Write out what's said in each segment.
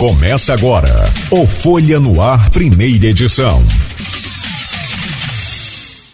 Começa agora o Folha no Ar, primeira edição.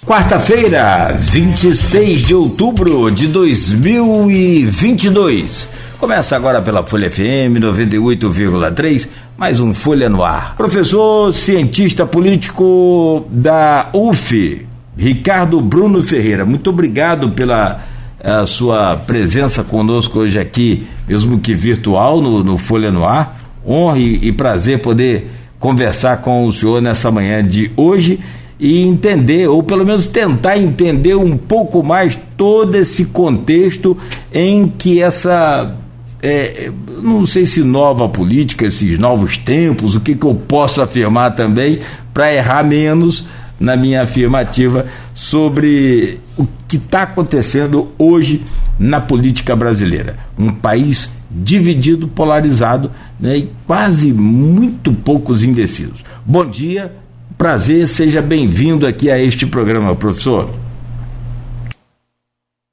Quarta-feira, 26 de outubro de 2022. Começa agora pela Folha FM 98,3, mais um Folha no Ar. Professor, cientista político da UF, Ricardo Bruno Ferreira, muito obrigado pela a sua presença conosco hoje aqui, mesmo que virtual, no, no Folha no Ar honra e, e prazer poder conversar com o senhor nessa manhã de hoje e entender, ou pelo menos tentar entender um pouco mais todo esse contexto em que essa. É, não sei se nova política, esses novos tempos, o que, que eu posso afirmar também, para errar menos na minha afirmativa sobre o que está acontecendo hoje na política brasileira. Um país dividido, polarizado né, e quase muito poucos indecisos. Bom dia, prazer, seja bem-vindo aqui a este programa, professor.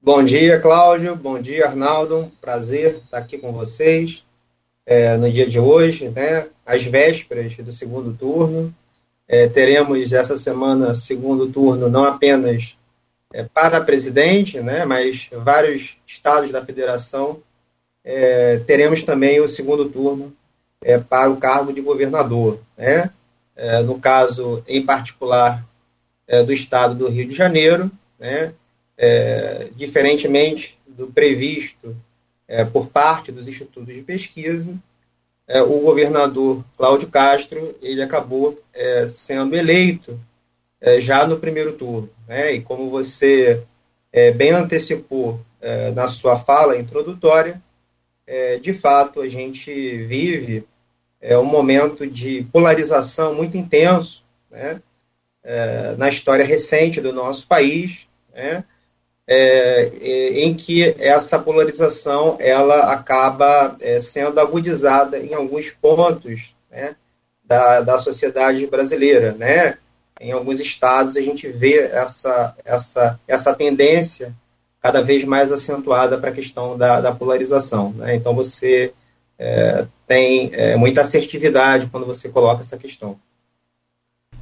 Bom dia, Cláudio. Bom dia, Arnaldo. Prazer estar aqui com vocês é, no dia de hoje, né? Às vésperas do segundo turno. É, teremos essa semana segundo turno não apenas é, para presidente, né? Mas vários estados da federação é, teremos também o segundo turno é, para o cargo de governador. Né? É, no caso, em particular, é, do estado do Rio de Janeiro, né? É, diferentemente do previsto é, por parte dos institutos de pesquisa, o governador Cláudio Castro ele acabou sendo eleito já no primeiro turno. Né? E como você bem antecipou na sua fala introdutória, é, de fato, a gente vive é, um momento de polarização muito intenso né, é, na história recente do nosso país, né, é, em que essa polarização ela acaba é, sendo agudizada em alguns pontos né, da, da sociedade brasileira. Né? Em alguns estados, a gente vê essa, essa, essa tendência cada vez mais acentuada para a questão da, da polarização. Né? Então, você é, tem é, muita assertividade quando você coloca essa questão.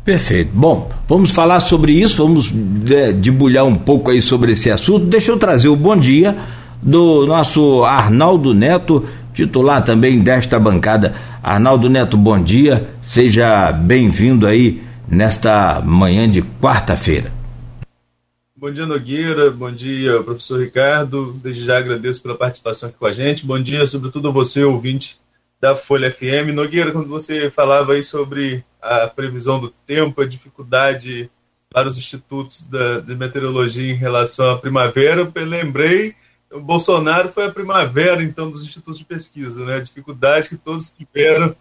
Perfeito. Bom, vamos falar sobre isso, vamos é, debulhar um pouco aí sobre esse assunto. Deixa eu trazer o bom dia do nosso Arnaldo Neto, titular também desta bancada. Arnaldo Neto, bom dia, seja bem-vindo aí nesta manhã de quarta-feira. Bom dia, Nogueira. Bom dia, professor Ricardo. Desde já agradeço pela participação aqui com a gente. Bom dia, sobretudo a você, ouvinte da Folha FM. Nogueira, quando você falava aí sobre a previsão do tempo, a dificuldade para os institutos da, de meteorologia em relação à primavera, eu lembrei, o Bolsonaro foi a primavera, então, dos institutos de pesquisa, né? A dificuldade que todos tiveram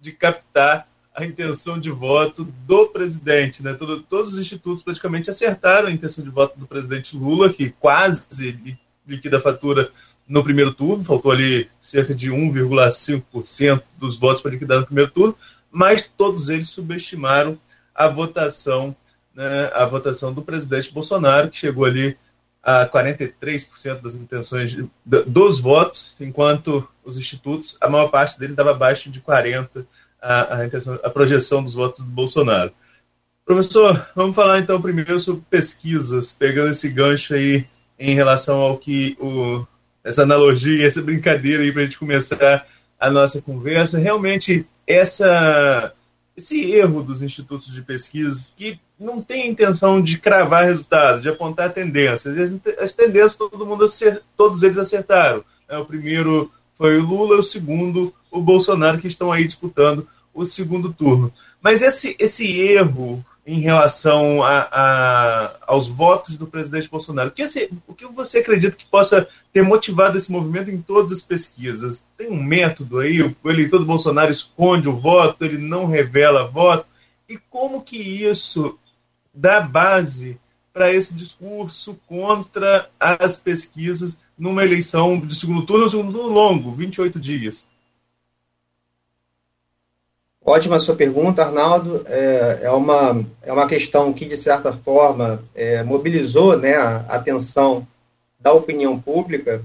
de captar a intenção de voto do presidente. Né? Todo, todos os institutos praticamente acertaram a intenção de voto do presidente Lula, que quase liquida a fatura no primeiro turno, faltou ali cerca de 1,5% dos votos para liquidar no primeiro turno, mas todos eles subestimaram a votação, né, a votação do presidente Bolsonaro, que chegou ali a 43% das intenções de, dos votos, enquanto os institutos, a maior parte dele estava abaixo de 40% a, a, projeção dos votos do Bolsonaro. Professor, vamos falar então primeiro sobre pesquisas, pegando esse gancho aí em relação ao que o, essa analogia, essa brincadeira aí para a gente começar a nossa conversa. Realmente, essa, esse erro dos institutos de pesquisa que não tem intenção de cravar resultados, de apontar tendências. As, as tendências todo mundo acert, todos eles acertaram. É, o primeiro foi o Lula, o segundo o Bolsonaro, que estão aí disputando o segundo turno. Mas esse, esse erro em relação a, a, aos votos do presidente Bolsonaro, o que, esse, o que você acredita que possa ter motivado esse movimento em todas as pesquisas? Tem um método aí? O eleitor do Bolsonaro esconde o voto, ele não revela voto? E como que isso dá base para esse discurso contra as pesquisas numa eleição de segundo turno, segundo turno longo, 28 dias? Ótima sua pergunta, Arnaldo. É, é, uma, é uma questão que, de certa forma, é, mobilizou né, a atenção da opinião pública,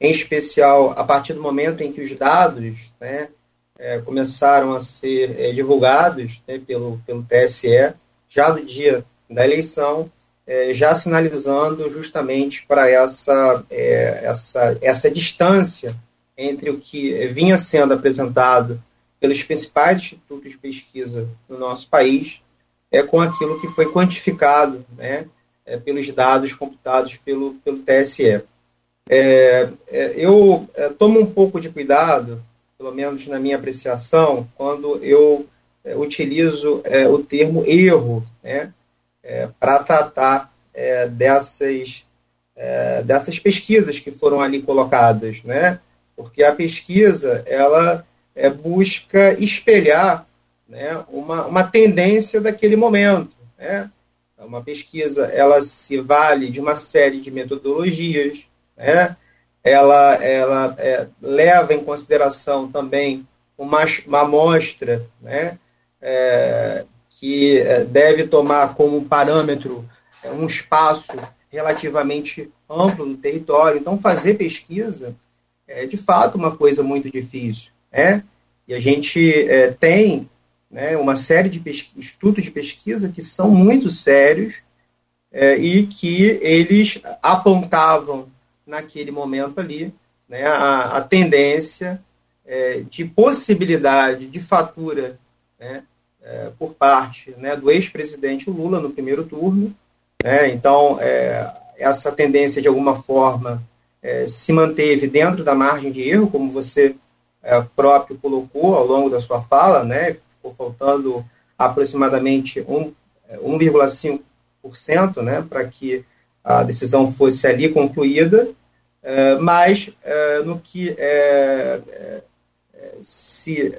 em especial a partir do momento em que os dados né, é, começaram a ser é, divulgados né, pelo, pelo TSE já no dia da eleição, é, já sinalizando justamente para essa, é, essa, essa distância entre o que vinha sendo apresentado pelos principais institutos de pesquisa no nosso país é, com aquilo que foi quantificado né, é, pelos dados computados pelo, pelo TSE. É, é, eu é, tomo um pouco de cuidado, pelo menos na minha apreciação, quando eu é, utilizo é, o termo erro né, para tratar dessas, dessas pesquisas que foram ali colocadas, né, porque a pesquisa ela busca espelhar né, uma, uma tendência daquele momento. Né? Uma pesquisa ela se vale de uma série de metodologias, né? ela, ela é, leva em consideração também uma, uma amostra né? É, que é, deve tomar como parâmetro é, um espaço relativamente amplo no território. Então, fazer pesquisa é, de fato, uma coisa muito difícil. Né? E a gente é, tem né, uma série de estudos de pesquisa que são muito sérios é, e que eles apontavam naquele momento ali né, a, a tendência é, de possibilidade de fatura né, é, por parte né, do ex-presidente Lula no primeiro turno. Né, então, é, essa tendência, de alguma forma, é, se manteve dentro da margem de erro, como você é, próprio colocou ao longo da sua fala, né, ficou faltando aproximadamente 1,5% é, né, para que a decisão fosse ali concluída, é, mas é, no que se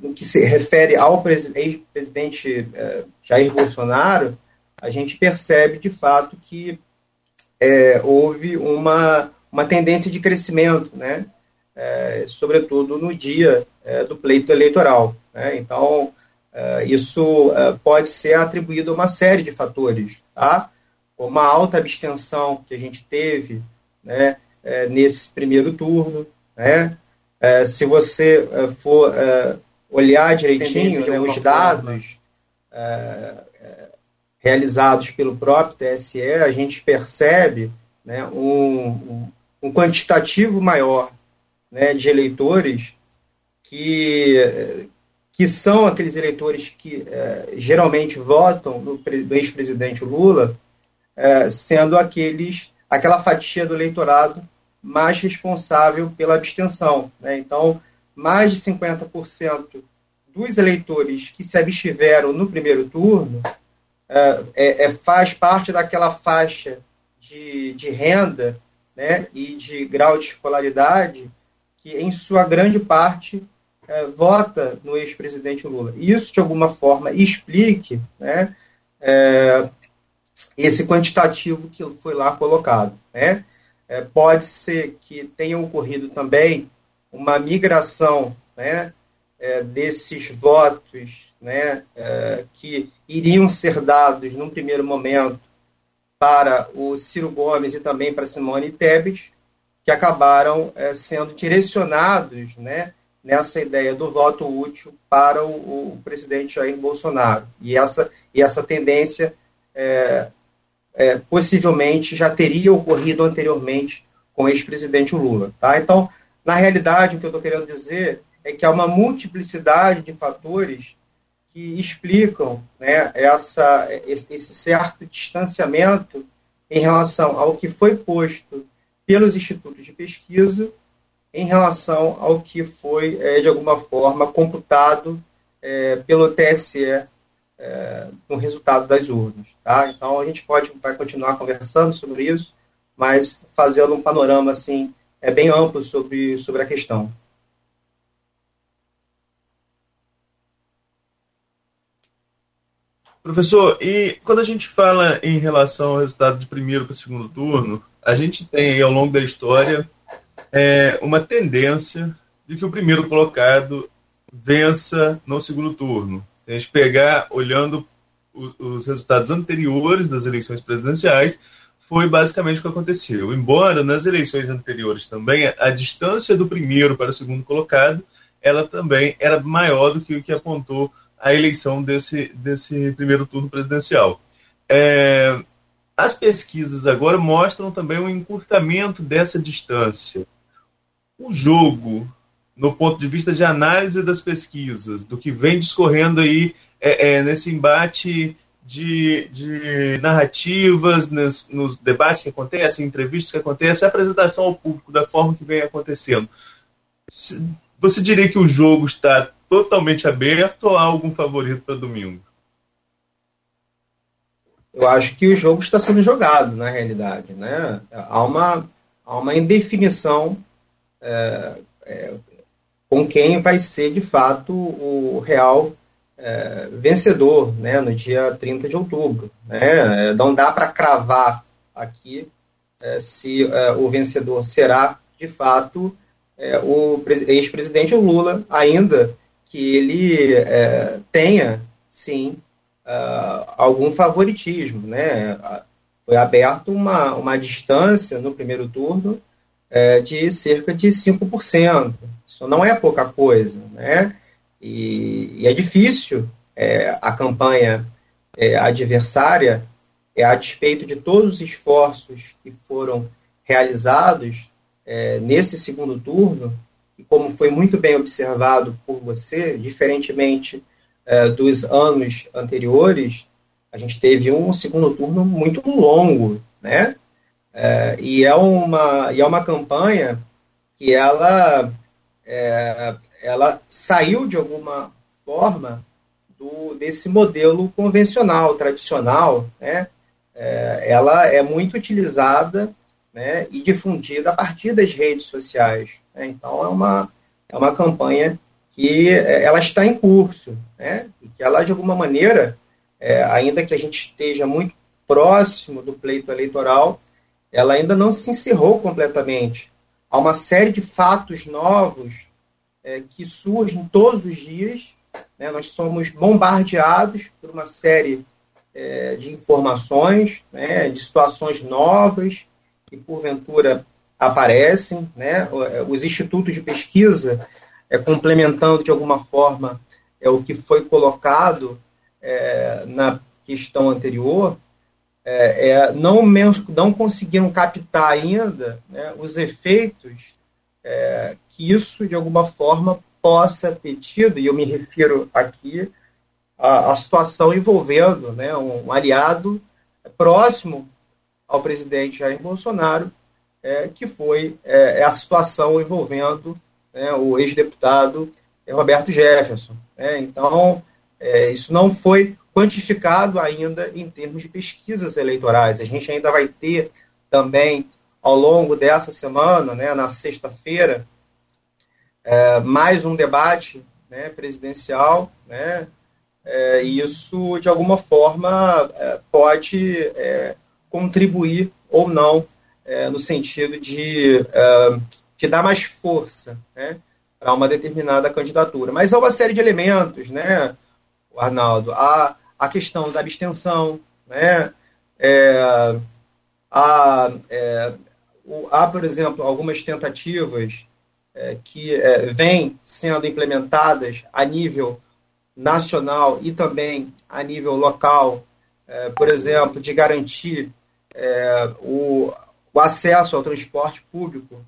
no que se refere ao ex-presidente Jair Bolsonaro, a gente percebe de fato que é, houve uma, uma tendência de crescimento, né? É, sobretudo no dia é, do pleito eleitoral. Né? Então, é, isso é, pode ser atribuído a uma série de fatores, tá? Como a alta abstenção que a gente teve né, é, nesse primeiro turno, né? se você for olhar direitinho né, os dados realizados pelo próprio TSE, a gente percebe né, um, um quantitativo maior né, de eleitores que, que são aqueles eleitores que é, geralmente votam no, ex-presidente Lula, é, sendo aqueles aquela fatia do eleitorado mais responsável pela abstenção. Né? Então, mais de 50% dos eleitores que se abstiveram no primeiro turno é, é, é, faz parte daquela faixa de, de renda né, e de grau de escolaridade que, em sua grande parte, é, vota no ex-presidente Lula. Isso, de alguma forma, explique né, é, esse quantitativo que foi lá colocado. Né? É, pode ser que tenha ocorrido também uma migração né, desses votos né, que iriam ser dados num primeiro momento para o Ciro Gomes e também para Simone Tebet, que acabaram é, sendo direcionados né, nessa ideia do voto útil para o, o, presidente Jair Bolsonaro. E essa, e essa tendência é, é, possivelmente já teria ocorrido anteriormente com o ex-presidente Lula. Tá? Então, na realidade, o que eu estou querendo dizer é que há uma multiplicidade de fatores que explicam né, essa, esse certo distanciamento em relação ao que foi posto pelos institutos de pesquisa em relação ao que foi, é, de alguma forma, computado é, pelo TSE é, no resultado das urnas. Tá? Então, a gente pode vai continuar conversando sobre isso, mas fazendo um panorama assim, é bem amplo sobre, sobre a questão. Professor, e quando a gente fala em relação ao resultado de primeiro para segundo turno, a gente tem aí, ao longo da história é, uma tendência de que o primeiro colocado vença no segundo turno. A gente pegar, olhando os resultados anteriores das eleições presidenciais, foi basicamente o que aconteceu. Embora nas eleições anteriores também a distância do primeiro para o segundo colocado ela também era maior do que o que apontou a eleição desse, desse primeiro turno presidencial. É, as pesquisas agora mostram também um encurtamento dessa distância. O jogo, no ponto de vista de análise das pesquisas, do que vem discorrendo aí é, é, nesse embate de, de narrativas, nos, nos, debates que acontecem, entrevistas que acontecem, a apresentação ao público da forma que vem acontecendo. Você diria que o jogo está totalmente aberto ou há algum favorito para domingo? Eu acho que o jogo está sendo jogado, na realidade. Né? Há, uma, há uma indefinição é, é, com quem vai ser, de fato, o real é, vencedor né, no dia 30 de outubro. Né? Não dá para cravar aqui é, se é, o vencedor será, de fato, é, o ex-presidente Lula, ainda que ele tenha, sim, uh, algum favoritismo, né? Foi aberto uma, uma distância no primeiro turno é, de cerca de 5%. Isso não é pouca coisa, né? E, e é difícil é, a campanha é, adversária, é, a despeito de todos os esforços que foram realizados é, nesse segundo turno, como foi muito bem observado por você, diferentemente é, dos anos anteriores, a gente teve um segundo turno muito longo, né? É, e, é uma, e é uma campanha que ela, é, ela saiu de alguma forma do, desse modelo convencional, tradicional, né? Ela é muito utilizada né, e difundida a partir das redes sociais. Né? Então, é uma, é uma campanha que é, ela está em curso, né? E que ela, de alguma maneira, é, ainda que a gente esteja muito próximo do pleito eleitoral, ela ainda não se encerrou completamente. Há uma série de fatos novos é, que surgem todos os dias. Né? Nós somos bombardeados por uma série é, de informações, né? de situações novas que, porventura, aparecem. Né? Os institutos de pesquisa é, complementando de alguma forma é, o que foi colocado é, na questão anterior, é, é não, não conseguiram captar ainda né, os efeitos é, que isso, de alguma forma, possa ter tido, e eu me refiro aqui à, à situação envolvendo né, um aliado próximo ao presidente Jair Bolsonaro, é, que foi é, a situação envolvendo né, o ex-deputado Roberto Jefferson. Né? Então, é, isso não foi quantificado ainda em termos de pesquisas eleitorais. A gente ainda vai ter também, ao longo dessa semana, né, na sexta-feira, é, mais um debate né, presidencial, né, é, isso, de alguma forma, é, pode é, contribuir ou não é, no sentido de que dá mais força né, para uma determinada candidatura. Mas há uma série de elementos, né, Arnaldo? Há a questão da abstenção, né, é, há, é, há, por exemplo, algumas tentativas é, que é, vêm sendo implementadas a nível nacional e também a nível local, é, por exemplo, de garantir é, o, o acesso ao transporte público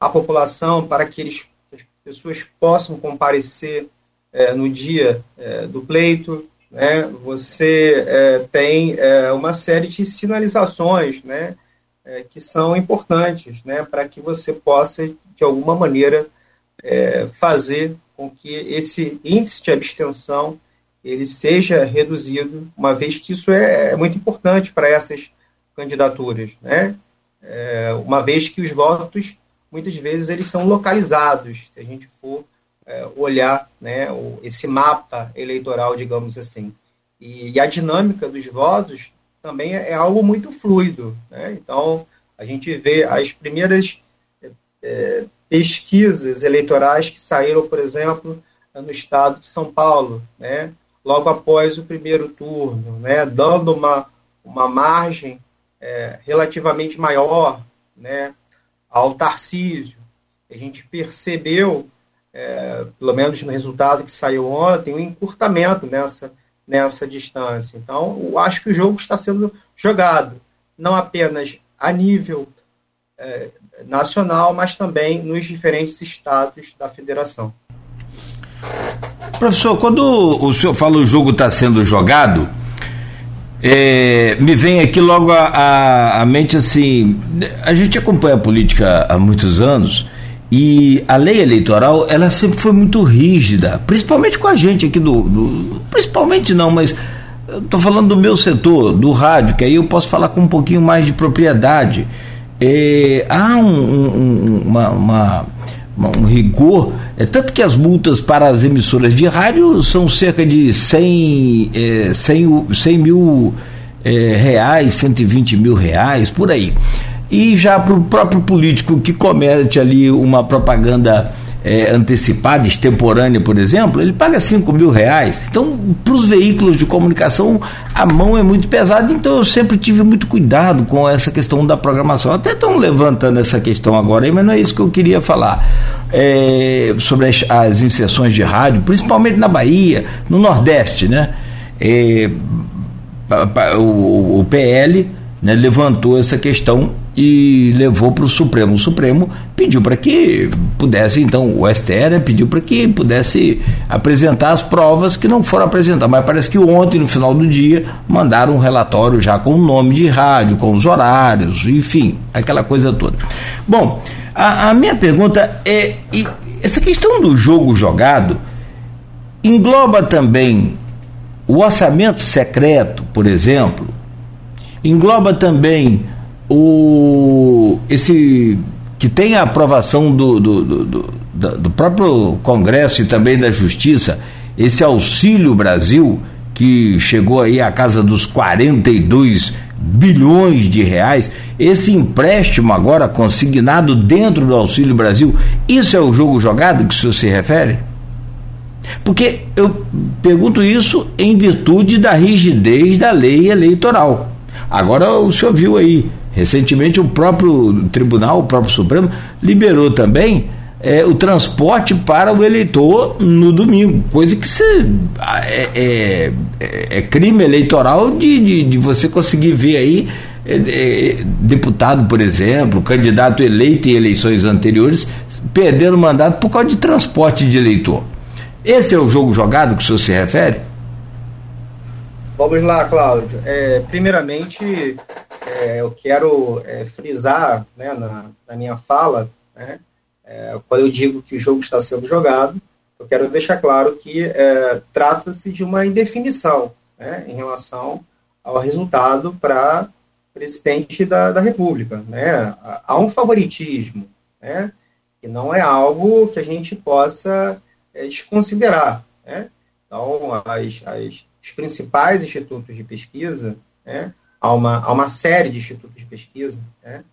a população para que eles, as pessoas possam comparecer é, no dia é, do pleito. Né? Você é, tem é, uma série de sinalizações né? É, que são importantes né? para que você possa, de alguma maneira, fazer com que esse índice de abstenção ele seja reduzido, uma vez que isso é muito importante para essas candidaturas, né? É, uma vez que os votos muitas vezes eles são localizados, se a gente for é, olhar né, o, esse mapa eleitoral, digamos assim. E, e, a dinâmica dos votos também é, é algo muito fluido. Né? Então, a gente vê as primeiras é, pesquisas eleitorais que saíram, por exemplo, no estado de São Paulo, né? logo após o primeiro turno, né? dando uma, uma margem é, relativamente maior né? ao Tarcísio. A gente percebeu é, pelo menos no resultado que saiu ontem, um encurtamento nessa, nessa distância. Então, eu acho que o jogo está sendo jogado, não apenas a nível é, nacional, mas também nos diferentes estados da federação. Professor, quando o senhor fala o jogo está sendo jogado, é, me vem aqui logo a, mente assim: a gente acompanha a política há muitos anos e a lei eleitoral ela sempre foi muito rígida, principalmente com a gente aqui do. do principalmente não, mas estou falando do meu setor, do rádio, que aí eu posso falar com um pouquinho mais de propriedade. É, há um, um, uma, uma um rigor, é tanto que as multas para as emissoras de rádio são cerca de 100, é, 100, 100 mil é, reais, 120 mil reais, por aí. E já para o próprio político que comete ali uma propaganda é, antecipada, extemporânea, por exemplo, ele paga 5 mil reais. Então, para os veículos de comunicação, a mão é muito pesada, então eu sempre tive muito cuidado com essa questão da programação. Até estão levantando essa questão agora, aí, mas não é isso que eu queria falar. É, sobre as, as inserções de rádio, principalmente na Bahia, no Nordeste, né? É, o, o PL né, levantou essa questão e levou para o Supremo. O Supremo pediu para que pudesse, então, o STR pediu para que pudesse apresentar as provas que não foram apresentadas, mas parece que ontem, no final do dia, mandaram um relatório já com o nome de rádio, com os horários, enfim, aquela coisa toda. Bom, a, a minha pergunta é: essa questão do jogo jogado engloba também o orçamento secreto, por exemplo, engloba também o esse que tem a aprovação do, do, do, do, próprio Congresso e também da Justiça, esse Auxílio Brasil, que chegou aí à casa dos 42 bilhões de reais, esse empréstimo agora consignado dentro do Auxílio Brasil, isso é o jogo jogado que o senhor se refere? Porque eu pergunto isso em virtude da rigidez da lei eleitoral. Agora o senhor viu aí, recentemente o próprio tribunal, o próprio Supremo, liberou também é, o transporte para o eleitor no domingo, coisa que se, é, é, é, é crime eleitoral de, de, de, você conseguir ver aí é, é, deputado, por exemplo, candidato eleito em eleições anteriores, perdendo mandato por causa de transporte de eleitor. Esse é o jogo jogado que o senhor se refere? Vamos lá, Cláudio. Primeiramente, é, eu quero é, frisar né, na, na, minha fala, né, é, quando eu digo que o jogo está sendo jogado, eu quero deixar claro que é, trata-se de uma indefinição né, em relação ao resultado para presidente da, da República. Né? Há um favoritismo, né, que não é algo que a gente possa é, desconsiderar. Né? Então, as, as os principais institutos de pesquisa, né, há, uma, há uma série de institutos de pesquisa, né,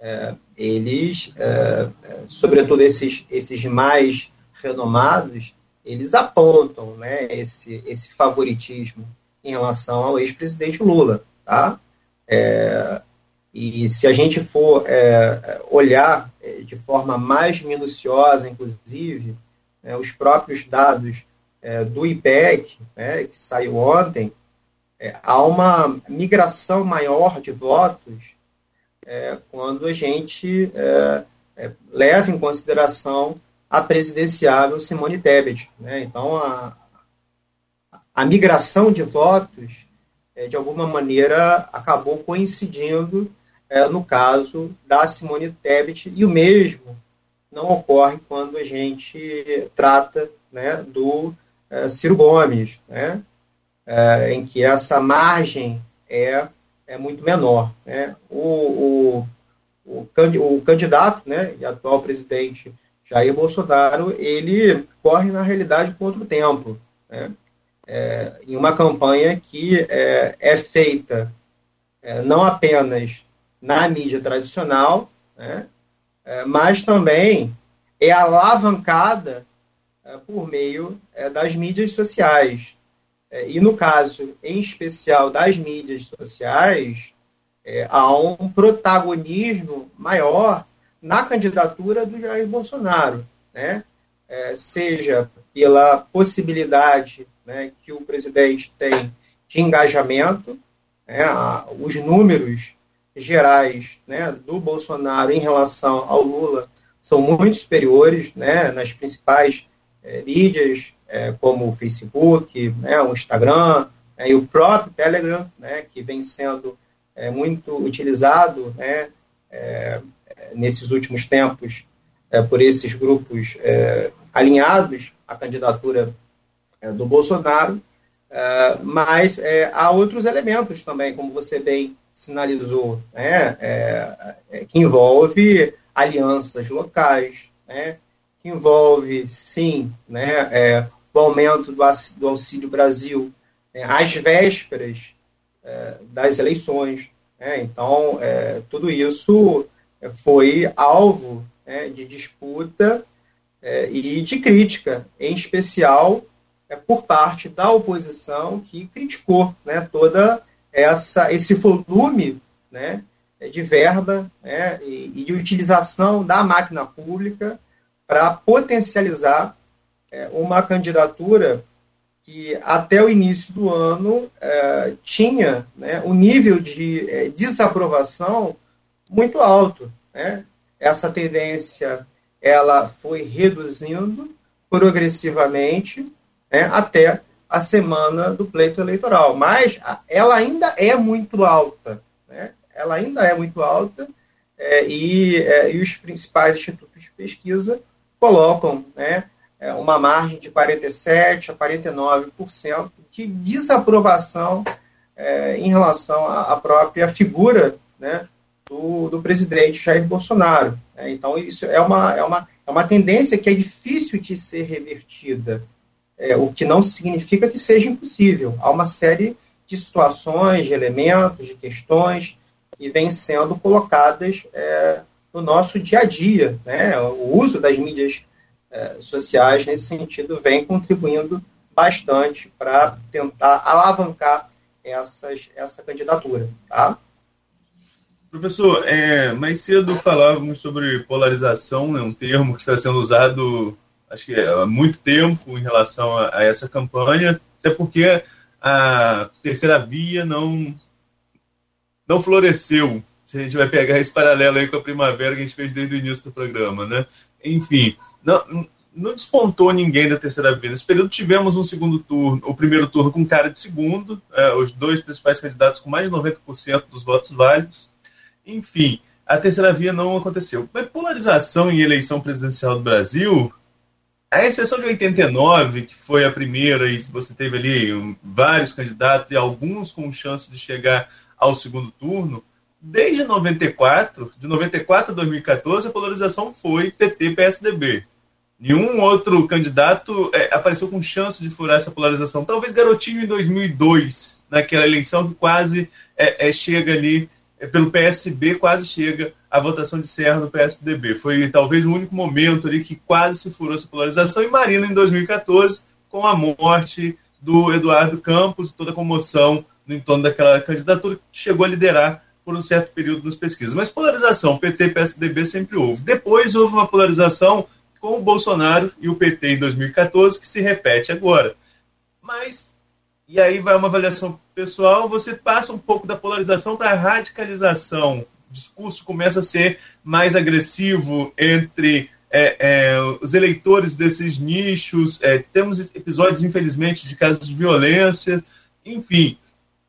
é, eles, é, é, sobretudo esses, esses mais renomados, eles apontam né, esse, esse favoritismo em relação ao ex-presidente Lula. Tá? É, e se a gente for é, olhar é, de forma mais minuciosa, inclusive, né, os próprios dados do IPEC, né, que saiu ontem, é, há uma migração maior de votos é, quando a gente é, é, leva em consideração a presidenciável Simone Tebet. Né? Então, a, a migração de votos, é, de alguma maneira, acabou coincidindo no caso da Simone Tebet, e o mesmo não ocorre quando a gente trata né, do Ciro Gomes, né? É, em que essa margem é, é muito menor. Né? O, o, o, o candidato né, e atual presidente Jair Bolsonaro, ele corre, na realidade, contra o tempo. Né? É, em uma campanha que é, é feita é, não apenas na mídia tradicional, né, mas também é alavancada por meio das mídias sociais. É, e no caso, em especial das mídias sociais, há um protagonismo maior na candidatura do Jair Bolsonaro. Né? é, seja pela possibilidade né, que o presidente tem de engajamento, né, os números gerais né, do Bolsonaro em relação ao Lula são muito superiores né, nas principais é, mídias, é, como o Facebook, né, o Instagram né, e o próprio Telegram, né, que vem sendo é, muito utilizado né, é, nesses últimos tempos é, por esses grupos é, alinhados à candidatura do Bolsonaro. mas há outros elementos também, como você bem sinalizou, né, que envolve alianças locais, né, que envolve, sim, né, é, o aumento do, do Auxílio Brasil né, às vésperas é, das eleições. Né, então, é, tudo isso foi alvo né, de disputa é, e de crítica, em especial é, por parte da oposição que criticou né, toda essa esse volume né, de verba né, e, e de utilização da máquina pública para potencializar é, uma candidatura que até o início do ano é, tinha né, um nível de é, desaprovação muito alto. Né? Essa tendência ela foi reduzindo progressivamente né, até a semana do pleito eleitoral, mas ela ainda é muito alta, né? Ela ainda é muito alta é, e, é, e os principais institutos de pesquisa colocam né, é, uma margem de 47% a 49% de desaprovação é, em relação à, própria figura né, do, do, presidente Jair Bolsonaro. Né? Então, isso é uma, é, uma, é uma tendência que é difícil de ser revertida, é, o que não significa que seja impossível. Há uma série de situações, de elementos, de questões que vêm sendo colocadas é, no nosso dia a dia. Né? O uso das mídias é, sociais, nesse sentido, vem contribuindo bastante para tentar alavancar essas, essa candidatura. Tá? Professor, é, mais cedo falávamos sobre polarização, né, um termo que está sendo usado acho que há muito tempo em relação a, a essa campanha, até porque a terceira via não, não floresceu se a gente vai pegar esse paralelo aí com a primavera que a gente fez desde o início do programa, né? Enfim, não, não despontou ninguém da terceira via. Nesse período tivemos um segundo turno, o primeiro turno com cara de segundo, é, os dois principais candidatos com mais de 90% dos votos válidos. Enfim, a terceira via não aconteceu. Mas polarização em eleição presidencial do Brasil, a exceção de 89, que foi a primeira, e você teve ali vários candidatos e alguns com chance de chegar ao segundo turno, desde 94, de 94 a 2014, a polarização foi PT-PSDB. Nenhum outro candidato é, apareceu com chance de furar essa polarização. Talvez Garotinho em 2002, naquela eleição que quase é, é, chega ali, é, pelo PSB, quase chega a votação de Serra no PSDB. Foi talvez o único momento ali que quase se furou essa polarização. E Marina em 2014, com a morte do Eduardo Campos, toda a comoção no entorno daquela candidatura, que chegou a liderar por um certo período nas pesquisas. Mas polarização, PT PSDB sempre houve. Depois houve uma polarização com o Bolsonaro e o PT em 2014, que se repete agora. Mas, e aí vai uma avaliação pessoal, você passa um pouco da polarização para a radicalização. O discurso começa a ser mais agressivo entre é, é, os eleitores desses nichos. É, temos episódios, infelizmente, de casos de violência. Enfim,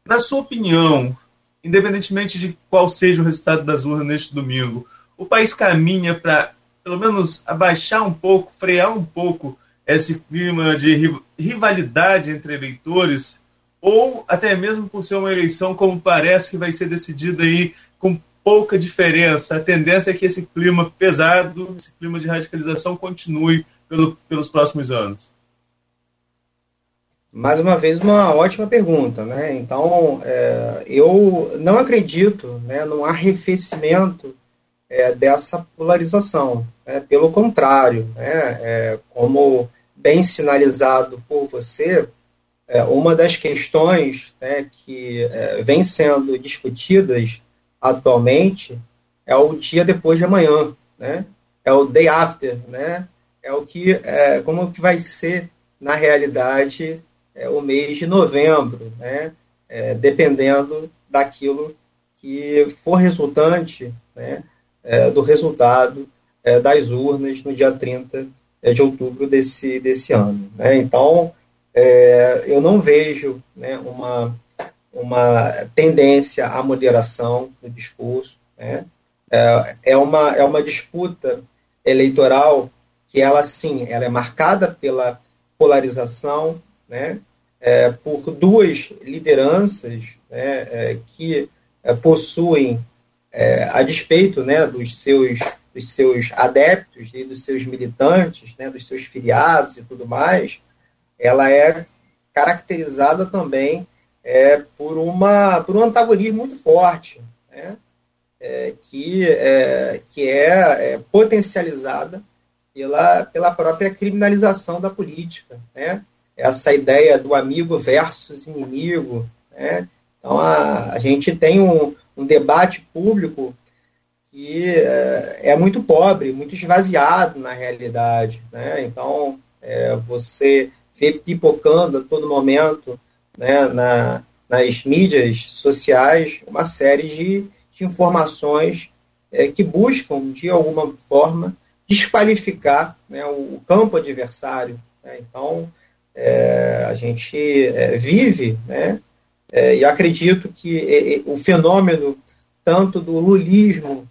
na sua opinião, independentemente de qual seja o resultado das urnas neste domingo, o país caminha para, pelo menos, abaixar um pouco, frear um pouco esse clima de rivalidade entre eleitores, ou até mesmo por ser uma eleição como parece que vai ser decidida aí com pouca diferença. A tendência é que esse clima pesado, esse clima de radicalização continue pelo, pelos próximos anos. Mais uma vez, uma ótima pergunta. Né? Então, é, eu não acredito né, num arrefecimento é, dessa polarização. Né? Pelo contrário, né, é, como bem sinalizado por você, é, uma das questões né, que é, vem sendo discutidas atualmente é o dia depois de amanhã, né? é o day after, né? é o que, é, como que vai ser na realidade é, o mês de novembro, né? É, dependendo daquilo que for resultante né, é, do resultado é, das urnas no dia 30 é, de outubro desse, desse ano. Né? Então, é, eu não vejo né, uma, uma tendência à moderação no discurso. Né? É, é, uma, é uma disputa eleitoral que ela, sim, ela é marcada pela polarização, né? É, por duas lideranças né, é, que é, possuem, é, a despeito né, dos, seus, dos seus adeptos e dos seus militantes, né, dos seus filiados e tudo mais, ela é caracterizada também é, por, uma, por um antagonismo muito forte, né, é, que, é, que é, é, potencializada pela, pela própria criminalização da política. Né? Essa ideia do amigo versus inimigo. Né? Então, a, a gente tem um, um debate público que é, é, muito pobre, muito esvaziado na realidade. Né? Então, é, você vê pipocando a todo momento né, na, nas mídias sociais uma série de, de informações é, que buscam, de alguma forma, desqualificar né, o, campo adversário. Né? Então, é, a gente é, vive, né, é, e acredito que o fenômeno tanto do lulismo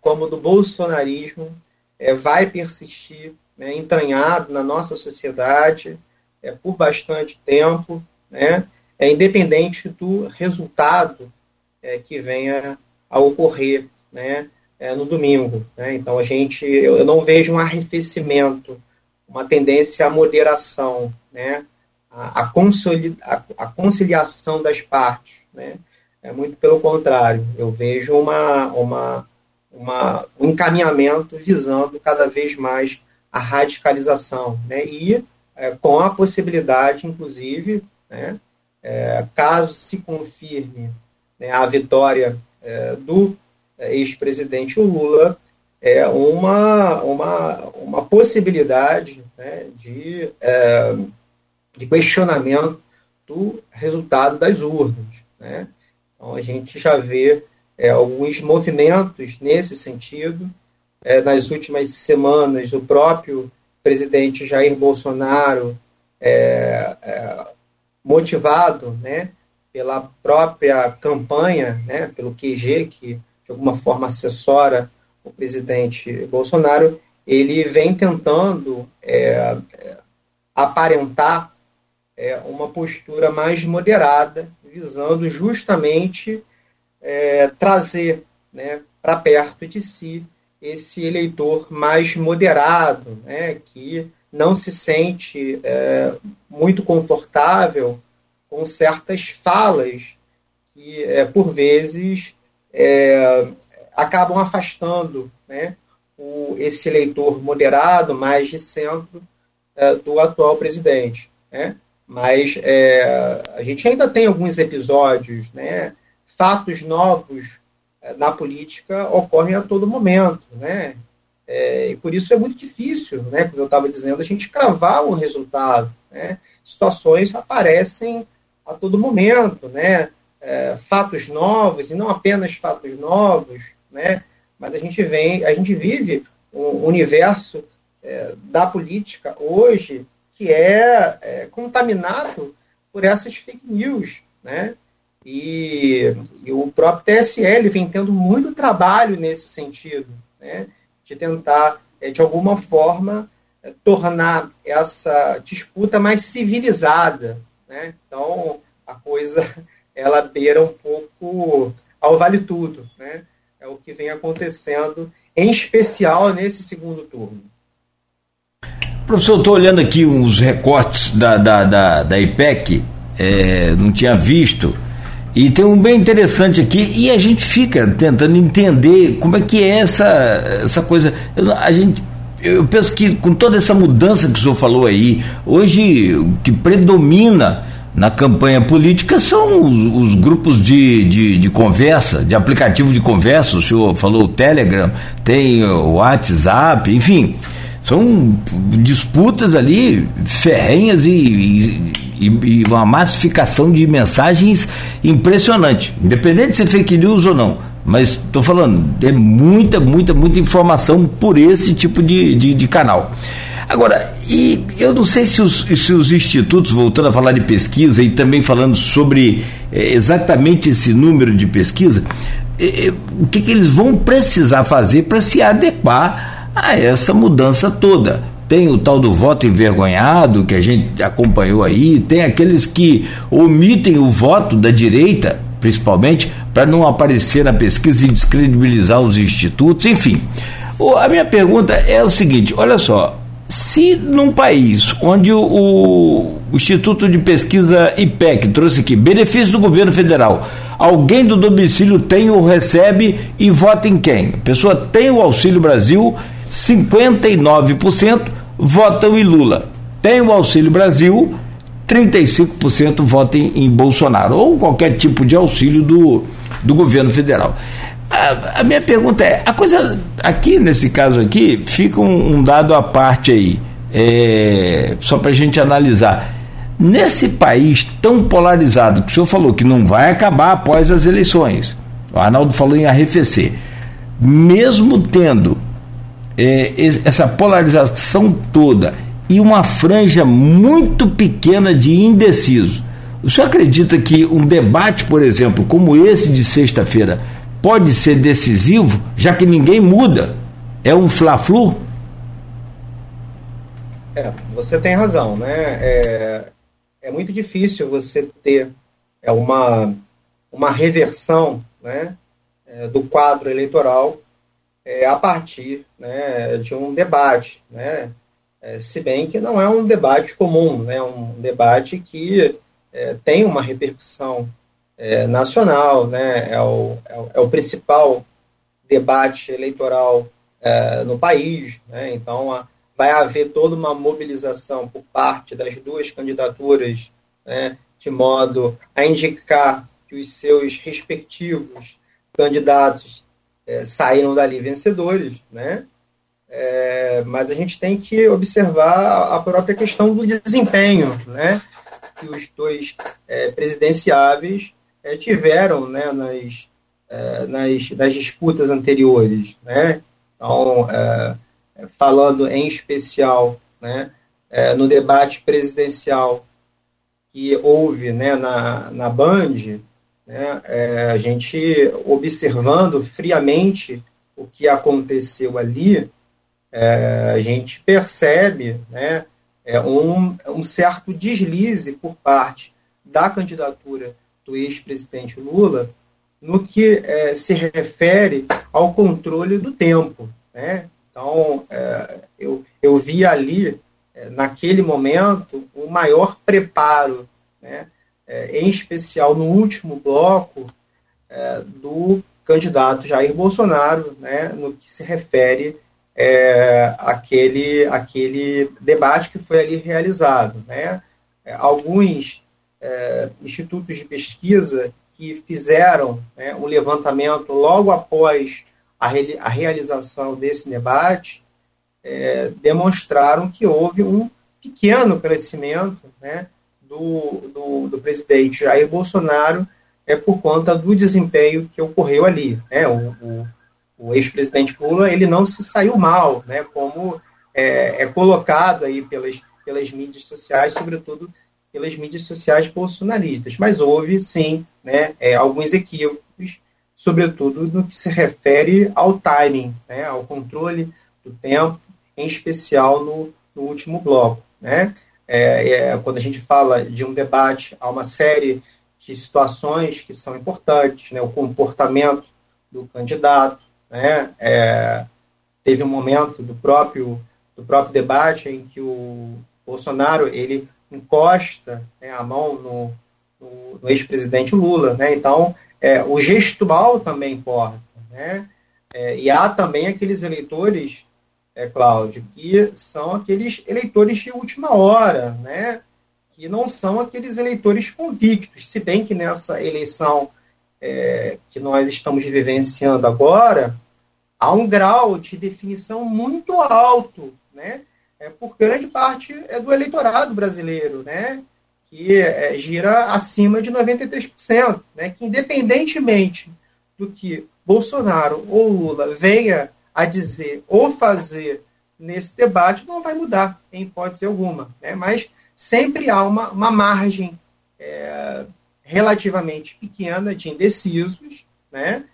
como do bolsonarismo é, vai persistir né, entranhado na nossa sociedade é, por bastante tempo, né, é independente do resultado é, que venha a ocorrer né, é, no domingo. Né? Então a gente, eu, eu, não vejo um arrefecimento, uma tendência à moderação, né? A, a, a, conciliação das partes. Né? É muito pelo contrário, eu vejo uma, uma, uma, um encaminhamento visando cada vez mais a radicalização, né? e é, com a possibilidade, inclusive, né, é, caso se confirme né, a vitória é, do é, ex-presidente Lula, é uma, uma, uma possibilidade né, de, é, de questionamento do resultado das urnas. Né? Então, a gente já vê é, alguns movimentos nesse sentido. É, nas últimas semanas, o próprio presidente Jair Bolsonaro, é, é, motivado né, pela própria campanha, né, pelo QG, que de alguma forma assessora o presidente Bolsonaro, ele vem tentando é, é aparentar é, uma postura mais moderada, visando justamente é, trazer né, para perto de si esse eleitor mais moderado, né, que não se sente é, muito confortável com certas falas que, é, por vezes, é, acabam afastando né, o, esse eleitor moderado, mais de centro, é, do atual presidente. Né? Mas é, a gente ainda tem alguns episódios, né, fatos novos é, na política ocorrem a todo momento, né? É, e por isso é muito difícil, né, como eu estava dizendo, a gente cravar o resultado. Né? Situações aparecem a todo momento, né? É, fatos novos, e não apenas fatos novos, né? mas a gente, vem, a gente vive um universo é, da política hoje que é, é contaminado por essas fake news, né? E, e, o próprio TSL vem tendo muito trabalho nesse sentido, né? De tentar, é, de alguma forma, é, tornar essa disputa mais civilizada, né? Então, a coisa, ela beira um pouco ao vale tudo, né? É o que vem acontecendo, em especial nesse segundo turno. Professor, estou olhando aqui uns recortes da, da, da, da IPEC, é, não tinha visto, e tem um bem interessante aqui, e a gente fica tentando entender como é que é essa, essa coisa. Eu, a gente, eu penso que com toda essa mudança que o senhor falou aí, hoje o que predomina na campanha política são os, os grupos de, de, de, conversa, de aplicativo de conversa, o senhor falou o Telegram, tem o WhatsApp, enfim São disputas ali ferrenhas e, e, e, uma massificação de mensagens impressionante, independente de ser fake news ou não. Mas estou falando, é muita, muita, muita informação por esse tipo de, de, de canal. Agora, e eu não sei se os, se os, institutos, voltando a falar de pesquisa e também falando sobre é, exatamente esse número de pesquisa, é, o que, que eles vão precisar fazer para se adequar a essa mudança toda. Tem o tal do voto envergonhado, que a gente acompanhou aí, tem aqueles que omitem o voto da direita, principalmente, para não aparecer na pesquisa e descredibilizar os institutos, enfim. A minha pergunta é o seguinte: olha só, se num país onde o, o, Instituto de Pesquisa IPEC trouxe aqui benefício do governo federal, alguém do domicílio tem ou recebe e vota em quem? A pessoa tem o Auxílio Brasil 59% votam em Lula. Tem o Auxílio Brasil, 35% votam em Bolsonaro, ou qualquer tipo de auxílio do, do governo federal. A, a minha pergunta é: a coisa aqui, nesse caso aqui, fica um, um dado à parte aí, é, só para a gente analisar. Nesse país tão polarizado, que o senhor falou que não vai acabar após as eleições, o Arnaldo falou em arrefecer, mesmo tendo é, essa polarização toda e uma franja muito pequena de indeciso. O senhor acredita que um debate, por exemplo, como esse de sexta-feira, pode ser decisivo, já que ninguém muda? É um fla-flu? É, você tem razão, né? É, é muito difícil você ter é, uma, uma reversão né, é, do quadro eleitoral é, a partir né, de um debate, né? É, se bem que não é um debate comum, né? um debate que é, tem uma repercussão é, nacional, né? é, o, é, o, é o principal debate eleitoral é, no país, né? então a, vai haver toda uma mobilização por parte das duas candidaturas, né? de modo a indicar que os seus respectivos candidatos é, saíram dali vencedores, né? É, mas a gente tem que observar a própria questão do desempenho, né? Que os dois é, presidenciáveis é, tiveram, né? Nas, é, nas, nas disputas anteriores, né? Então, é, falando em especial, né? no debate presidencial que houve, né? Na, na Band, né, é, a gente observando friamente o que aconteceu ali, é, a gente percebe né, é, um, um certo deslize por parte da candidatura do ex-presidente Lula no que é, se refere ao controle do tempo. Né? Então, é, eu, eu vi ali, é, naquele momento, o maior preparo né, é, em especial no último bloco, é, do candidato Jair Bolsonaro, né, no que se refere é, àquele, àquele debate que foi ali realizado. Né? É, alguns é, institutos de pesquisa que fizeram né, um levantamento logo após a, re, a realização desse debate é, demonstraram que houve um pequeno crescimento né, do, do, do presidente Jair Bolsonaro é por conta do desempenho que ocorreu ali. Né? O, o, o ex-presidente Lula ele não se saiu mal, né? como é, é, colocado aí pelas, pelas mídias sociais, sobretudo pelas mídias sociais bolsonaristas. Mas houve, sim, né, é, alguns equívocos, sobretudo no que se refere ao timing, né, ao controle do tempo, em especial no, no último bloco. Né? É, é, quando a gente fala de um debate, há uma série de situações que são importantes, né? o comportamento do candidato, né? É, teve um momento do próprio do próprio debate em que o Bolsonaro ele encosta né, a mão no, no, no ex-presidente Lula, né? Então é, o gestual também importa, né? É, e há também aqueles eleitores é, Cláudio, que são aqueles eleitores de última hora, né? que não são aqueles eleitores convictos, se bem que nessa eleição é, que nós estamos vivenciando agora, há um grau de definição muito alto né, é, por grande parte é do eleitorado brasileiro, né, que é, gira acima de 93%, né, que independentemente do que Bolsonaro ou Lula venha a dizer ou fazer nesse debate, não vai mudar, em hipótese alguma. Né? Mas sempre há uma, uma margem é, relativamente pequena de indecisos, né?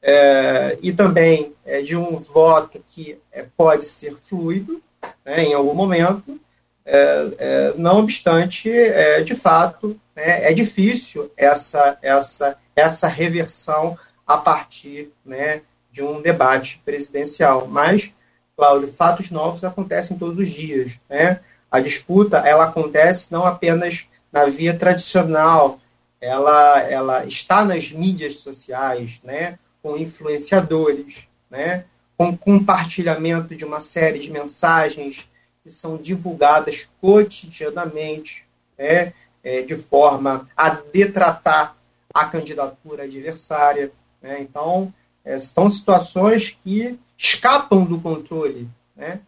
É, e também é, de um voto que é, pode ser fluido né, em algum momento, é, é, não obstante, de fato, né, é difícil essa, essa, essa reversão a partir né, de um debate presidencial. Mas, Cláudio, fatos novos acontecem todos os dias. Né? A disputa ela acontece não apenas na via tradicional, ela, ela está nas mídias sociais, né? com influenciadores, né? com compartilhamento de uma série de mensagens que são divulgadas cotidianamente, né? É, de forma a detratar a candidatura adversária. Né? Então, é, são situações que escapam do controle. Né?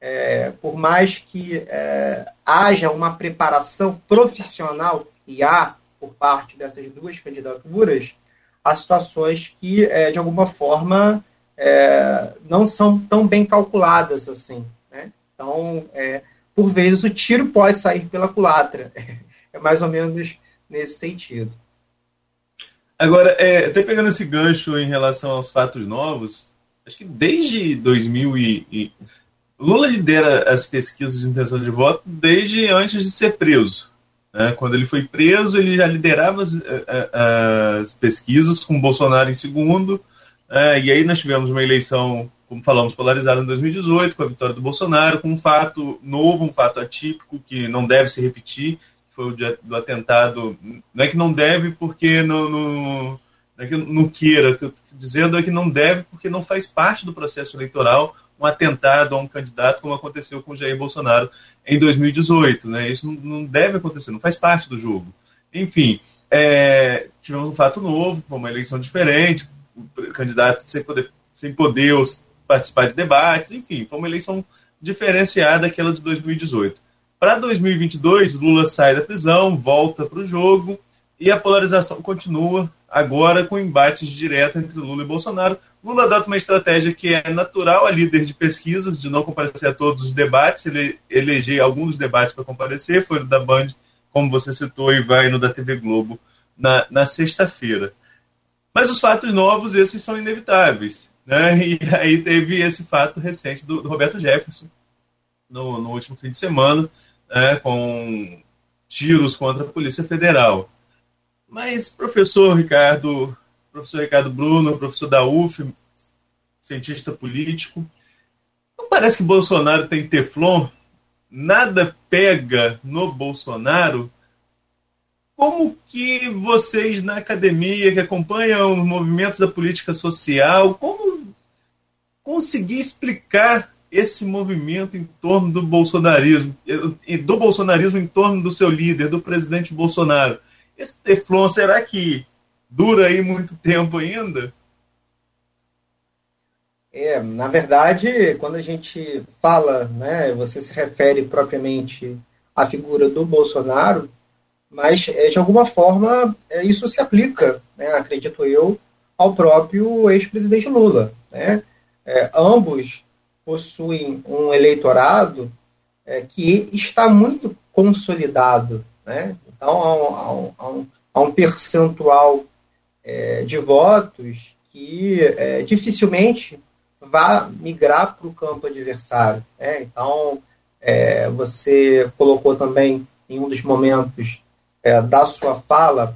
É, por mais que é, haja uma preparação profissional, e há por parte dessas duas candidaturas, há situações que, é, de alguma forma, é, não são tão bem calculadas assim. Né? Então, é, por vezes, o tiro pode sair pela culatra. É mais ou menos nesse sentido. Agora, é, até pegando esse gancho em relação aos fatos novos, acho que desde 2000 e, e, Lula lidera as pesquisas de intenção de voto desde antes de ser preso. Né? Quando ele foi preso, ele já liderava as, as pesquisas com Bolsonaro em segundo, é, e aí nós tivemos uma eleição, como falamos, polarizada em 2018, com a vitória do Bolsonaro, com um fato novo, um fato atípico que não deve se repetir, foi o do atentado. Não é que não deve porque no, no, não é que não queira, o que eu estou dizendo é que não deve porque não faz parte do processo eleitoral um atentado a um candidato como aconteceu com Jair Bolsonaro em 2018. Né? Isso não, deve acontecer, não faz parte do jogo. Enfim, é, tivemos um fato novo, foi uma eleição diferente, o candidato sem poder, sem poder participar de debates, enfim, foi uma eleição diferenciada daquela de 2018. Para 2022, Lula sai da prisão, volta para o jogo e a polarização continua agora com embates direto entre Lula e Bolsonaro. Lula adota uma estratégia que é natural a líder de pesquisas, de não comparecer a todos os debates, ele eleger alguns debates para comparecer, foi no da Band, como você citou, e vai no da TV Globo na, na sexta-feira. Mas os fatos novos, esses são inevitáveis. Né? E aí teve esse fato recente do, do Roberto Jefferson, no, no último fim de semana, né, com tiros contra a Polícia Federal. Mas, professor Ricardo, professor Ricardo Bruno, professor da UF, cientista político, não parece que Bolsonaro tem teflon? Nada pega no Bolsonaro? Como que vocês na academia, que acompanham os movimentos da política social, como conseguir explicar esse movimento em torno do bolsonarismo, do bolsonarismo em torno do seu líder, do presidente Bolsonaro. Esse teflon, será que dura aí muito tempo ainda? É, na verdade, quando a gente fala, né, você se refere propriamente à figura do Bolsonaro, mas é, de alguma forma é, isso se aplica, né, acredito eu, ao próprio ex-presidente Lula. Né? É, ambos possuem um eleitorado é, que está muito consolidado. Né? Então, há um, há um, há um percentual é, de votos que é, dificilmente vai migrar para o campo adversário. Né? Então, é, você colocou também em um dos momentos é, da sua fala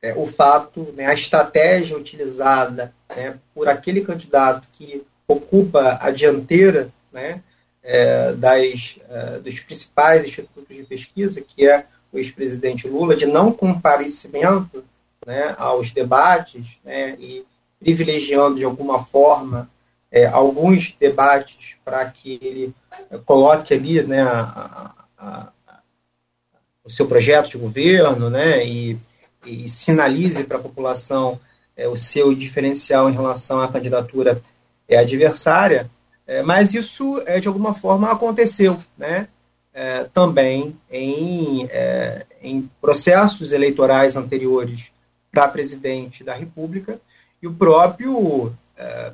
é, o fato, né, a estratégia utilizada né, por aquele candidato que ocupa a dianteira né, é, das, é, dos principais institutos de pesquisa, que é o ex-presidente Lula, de não comparecimento né, aos debates né, e privilegiando de alguma forma é, alguns debates para que ele coloque ali né, a, a, a, o seu projeto de governo né, e, e sinalize para a população é, o seu diferencial em relação à candidatura é, adversária, É, mas isso, é, de alguma forma, aconteceu né? É, também em, é, em processos eleitorais anteriores para presidente da República, e o próprio é,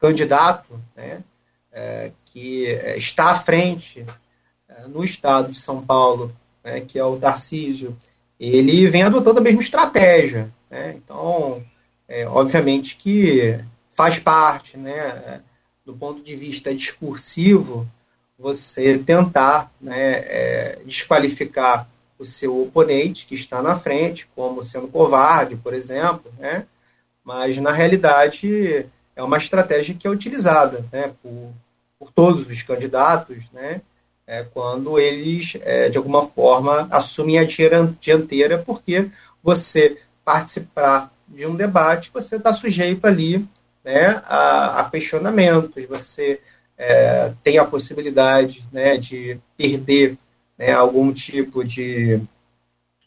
candidato né, é, que está à frente no estado de São Paulo, né, que é o Tarcísio, ele vem adotando a mesma estratégia. Né? Então, é, obviamente que faz parte, né, do ponto de vista discursivo, você tentar né, é, desqualificar o seu oponente que está na frente, como sendo covarde, por exemplo, né? mas na realidade é uma estratégia que é utilizada né, por, por todos os candidatos, né, é, quando eles, é, de alguma forma, assumem a dianteira, porque você participar de um debate, você está sujeito ali né, a, a questionamentos, você é, tem a possibilidade né, de perder né, algum tipo de,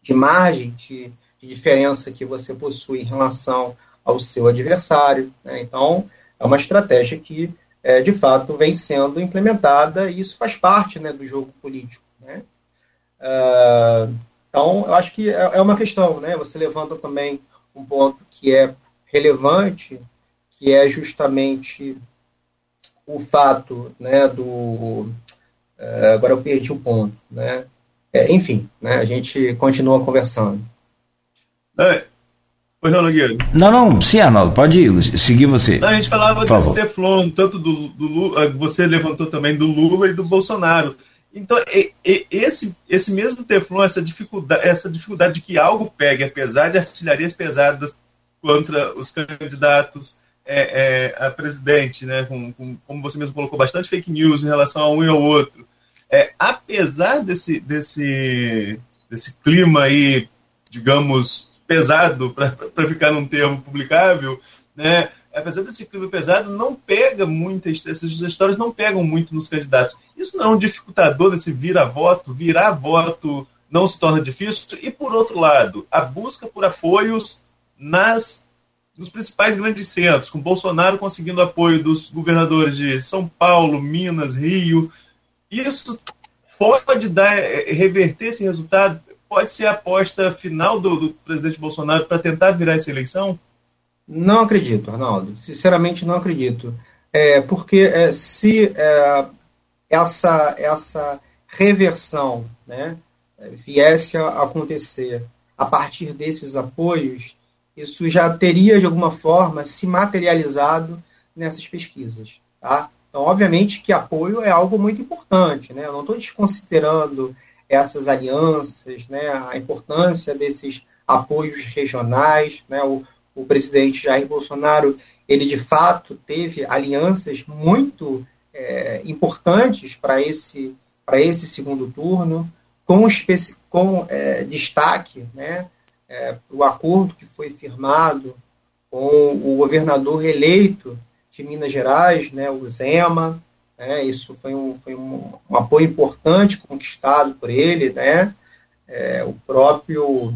de margem de, de, diferença que você possui em relação ao seu adversário. Né? Então, é uma estratégia que, é, de fato, vem sendo implementada e isso faz parte né, do jogo político. Né? Uh, então, eu acho que é, é uma questão, né? Você levanta também um ponto que é relevante, que é justamente o fato né, do. Uh, agora eu perdi o ponto. Né? É, enfim, né, a gente continua conversando. É. Pois não, Nogueira? Não, não, sim, Arnaldo, pode ir, seguir você. Não, a gente falava Por desse favor. Teflon, tanto do, do Lula, você levantou também do Lula e do Bolsonaro. Então, esse, esse mesmo Teflon, essa dificuldade, essa dificuldade de que algo pegue, apesar de artilharias pesadas contra os candidatos é, é, a presidente, né, com, com, como você mesmo colocou, bastante fake news em relação a um e ao outro. É, apesar desse, desse, desse clima aí, digamos, pesado, para ficar num termo publicável, né, apesar desse clima pesado, não pega muitas, essas histórias não pegam muito nos candidatos. Isso não é um dificultador desse vira-voto, virar voto não se torna difícil. E, por outro lado, a busca por apoios nas, nos principais grandes centros, com Bolsonaro conseguindo apoio dos governadores de São Paulo, Minas, Rio. Isso pode dar, é, reverter esse resultado? Pode ser a aposta final do, do presidente Bolsonaro para tentar virar essa eleição? Não acredito, Arnaldo. Sinceramente, não acredito. É, porque é, se é, essa, essa reversão né, viesse a acontecer a partir desses apoios, isso já teria, de alguma forma, se materializado nessas pesquisas. Tá? Então, obviamente que apoio é algo muito importante. Né? Eu não estou desconsiderando essas alianças, né, a importância desses apoios regionais. Né? O, o presidente Jair Bolsonaro, ele de fato teve alianças muito é, importantes para esse, para esse segundo turno, com, com é, destaque né, é, o acordo que foi firmado com o governador eleito de Minas Gerais, né, o Zema. Né, isso foi, um, foi um, um apoio importante conquistado por ele. Né, é, o próprio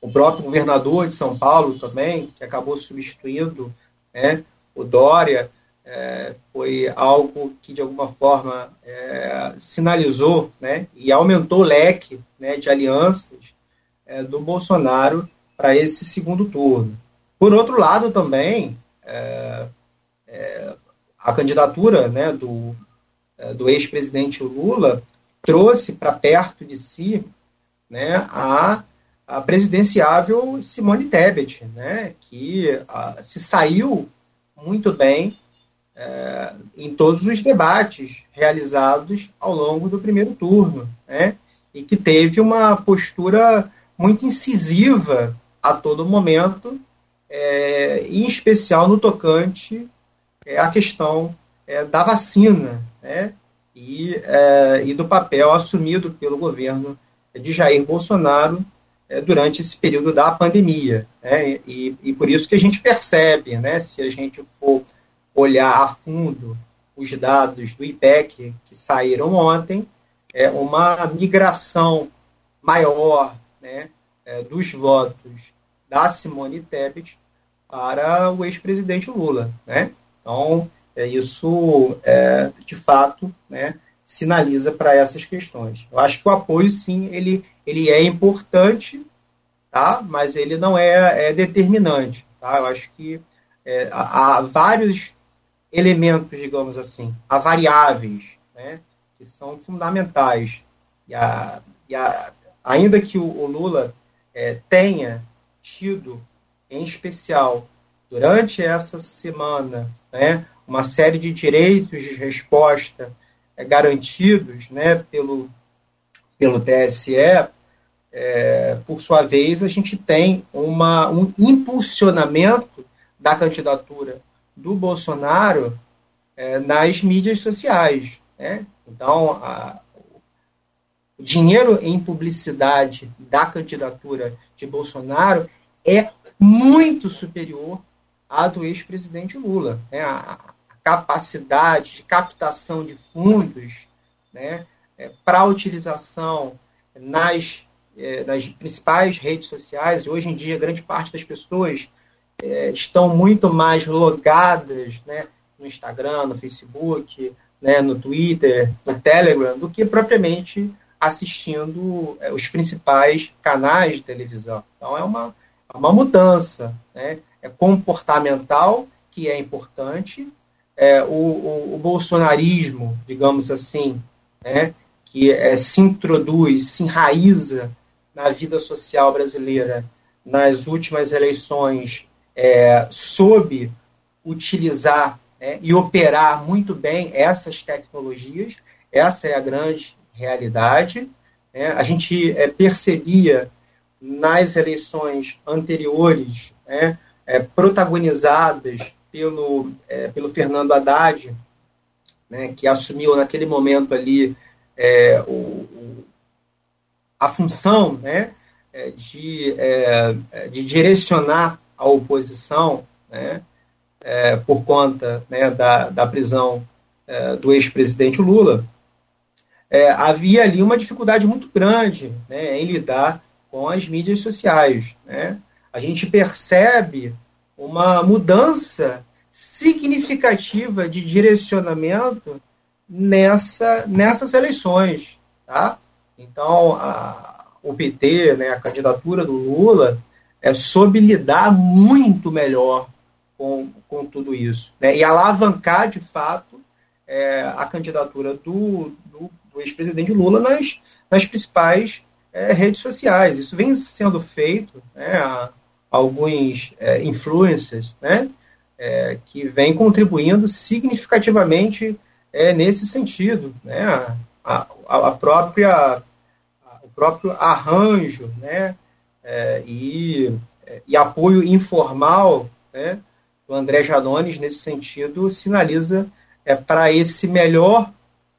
o próprio governador de São Paulo também, que acabou substituindo né, o Dória, é, foi algo que, de alguma forma, é, sinalizou né, e aumentou o leque né, de alianças é, do Bolsonaro para esse segundo turno. Por outro lado, também, é, é, a candidatura né, do, é, do ex-presidente Lula trouxe para perto de si né, a a presidenciável Simone Tebet, né, que a, se saiu muito bem é, em todos os debates realizados ao longo do primeiro turno, né, e que teve uma postura muito incisiva a todo momento, é, em especial no tocante é, à questão é, da vacina, né, e, é, e do papel assumido pelo governo de Jair Bolsonaro é, durante esse período da pandemia. Né? E, e por isso que a gente percebe, né, se a gente for olhar a fundo os dados do IPEC que saíram ontem, é uma migração maior né, é, dos votos da Simone Tebet para o ex-presidente Lula. Né? Então, é, isso, é, de fato, né, sinaliza para essas questões. Eu acho que o apoio, sim, ele, ele é importante, tá? mas ele não é, é determinante. Tá? Eu acho que é, há, vários elementos, digamos assim, há variáveis né, que são fundamentais. E, a, e a, ainda que o, o Lula é, tenha tido, em especial, durante essa semana, né, uma série de direitos de resposta é, garantidos né, pelo, pelo TSE, é, por sua vez, a gente tem uma, um impulsionamento da candidatura do Bolsonaro é, nas mídias sociais. Né? Então, a, dinheiro em publicidade da candidatura de Bolsonaro é muito superior à do ex-presidente Lula. Né? A, capacidade de captação de fundos né, é, para utilização nas, é, nas principais redes sociais. Hoje em dia, grande parte das pessoas é, estão muito mais logadas né, no Instagram, no Facebook, né, no Twitter, no Telegram, do que propriamente assistindo é, os principais canais de televisão. Então, é uma, é uma mudança né, é comportamental que é importante, é, o, o, o, bolsonarismo, digamos assim, né, que é, se introduz, se enraiza na vida social brasileira nas últimas eleições, é, soube utilizar né, e operar muito bem essas tecnologias, essa é a grande realidade. Né? A gente é, percebia nas eleições anteriores, né, é, protagonizadas pelo, é, pelo Fernando Haddad, né, que assumiu naquele momento ali é, o, o, a função né, é, de, é, de direcionar a oposição né, é, por conta né, da, da prisão do ex-presidente Lula, havia ali uma dificuldade muito grande né, em lidar com as mídias sociais. Né? A gente percebe uma mudança significativa de direcionamento nessa, nessas eleições. Tá? Então, a, o PT, né, a candidatura do Lula, é, soube lidar muito melhor com, com tudo isso. Né, e alavancar, de fato, é, a candidatura do, ex-presidente Lula nas, nas principais é, redes sociais. Isso vem sendo feito, né, alguns é, influencers, né, é, que vem contribuindo significativamente é, nesse sentido, né, a, a, a própria a, o próprio arranjo, né, é, e, e apoio informal, né, do André Janones nesse sentido sinaliza é, para esse melhor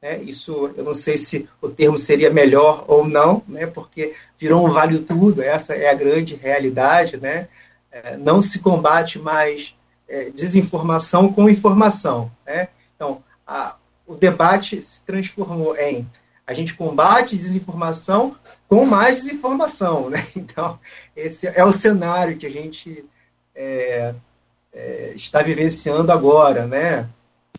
né, isso eu não sei se o termo seria melhor ou não, né, porque virou um vale tudo, essa é a grande realidade. Né, é, não se combate mais é, desinformação com informação. Né? Então, a, o debate se transformou em a gente combate desinformação com mais desinformação. Né? Então, esse é o cenário que a gente é, é, está vivenciando agora, né?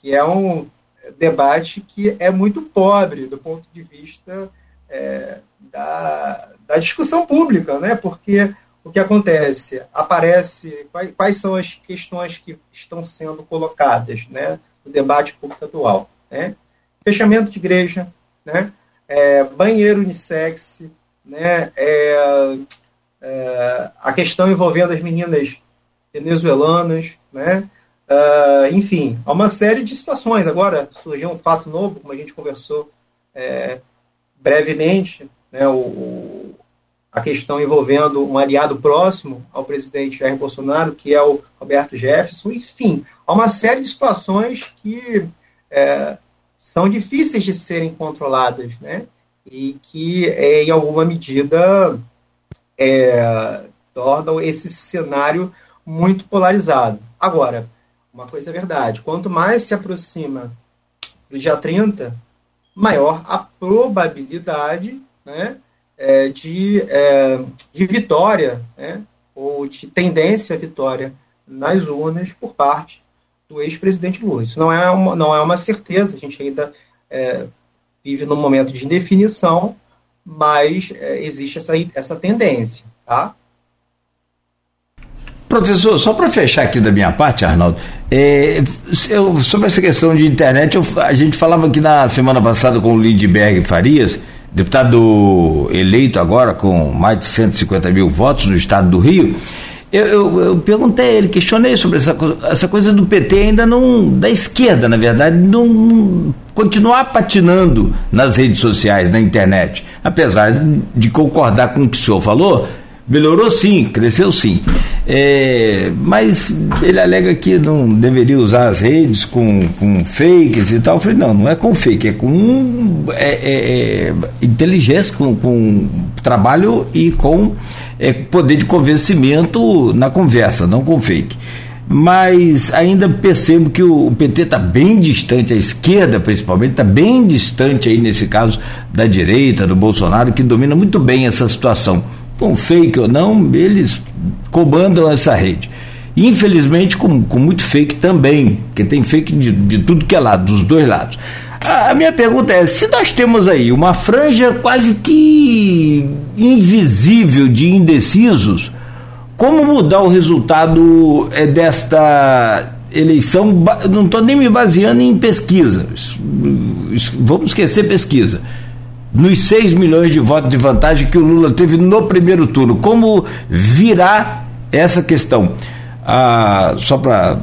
que é um debate que é muito pobre do ponto de vista é, da, da, discussão pública, né? Porque o que acontece? Aparece quais, quais, são as questões que estão sendo colocadas, né, no debate público atual, né? Fechamento de igreja, né? É, banheiro unissex, né? É, é, a questão envolvendo as meninas venezuelanas, né? Uh, enfim, há uma série de situações. Agora surgiu um fato novo, como a gente conversou é, brevemente, né, o, a questão envolvendo um aliado próximo ao presidente Jair Bolsonaro, que é o Roberto Jefferson. Enfim, há uma série de situações que é, são difíceis de serem controladas, né, e que, é, em alguma medida, é, tornam esse cenário muito polarizado. Agora, uma coisa é verdade. Quanto mais se aproxima do dia 30, maior a probabilidade né, é, de, é, de vitória, né, ou de tendência à vitória nas urnas por parte do ex-presidente Lula. Isso não é uma, não é uma certeza, a gente ainda é, vive num momento de indefinição, mas é, existe essa, essa tendência. Tá? Professor, só para fechar aqui da minha parte, Arnaldo, é, eu, sobre essa questão de internet, eu, a gente falava aqui na semana passada com o Lindbergh Farias, deputado eleito agora com mais de 150 mil votos no estado do Rio. Eu, eu, eu, perguntei a ele, questionei sobre essa, essa coisa do PT ainda não, da esquerda, na verdade, não, continuar patinando nas redes sociais, na internet. Apesar de concordar com o que o senhor falou, melhorou sim, cresceu sim. É, mas ele alega que não deveria usar as redes com, com fakes e tal. Eu falei, não, não é com fake, é com é, é, é inteligência, com, com trabalho e com é, poder de convencimento na conversa, não com fake. Mas ainda percebo que o, o PT está bem distante, a esquerda principalmente, está bem distante aí nesse caso da direita, do Bolsonaro, que domina muito bem essa situação. Com fake ou não, eles comandam essa rede. Infelizmente, com, com muito fake também, porque tem fake de, de tudo que é lado, dos dois lados. A minha pergunta é: se nós temos aí uma franja quase que invisível de indecisos, como mudar o resultado é, desta eleição? Não estou nem me baseando em pesquisa, vamos esquecer pesquisa. Nos 6 milhões de votos de vantagem que o Lula teve no primeiro turno, como virar essa questão? Ah, só para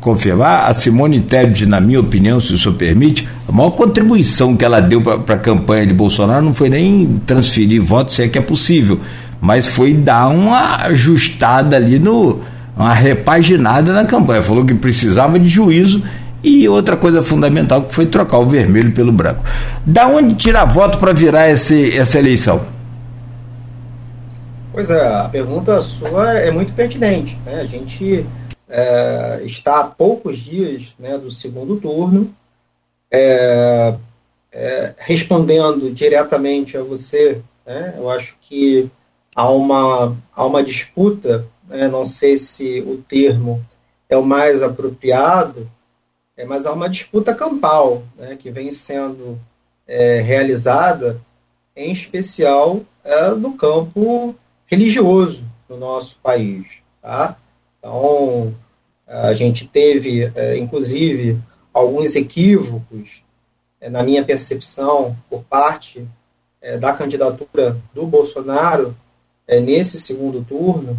confirmar, a Simone Tebet, na minha opinião, se o senhor permite, a maior contribuição que ela deu para a campanha de Bolsonaro não foi nem transferir votos, se é que é possível, mas foi dar uma ajustada ali no uma repaginada na campanha. Falou que precisava de juízo e outra coisa fundamental que foi trocar o vermelho pelo branco. Da onde tirar voto para virar esse, essa eleição? Pois é, a pergunta sua é muito pertinente. Né? A gente é, está a poucos dias né, do segundo turno, é, é, respondendo diretamente a você, né, eu acho que há uma, há uma disputa, né, não sei se o termo é o mais apropriado, é, mas há uma disputa campal né, que vem sendo é, realizada, em especial é, no campo religioso do nosso país. Tá? Então, a gente teve, é, inclusive, alguns equívocos, é, na minha percepção, por parte é, da candidatura do Bolsonaro nesse segundo turno,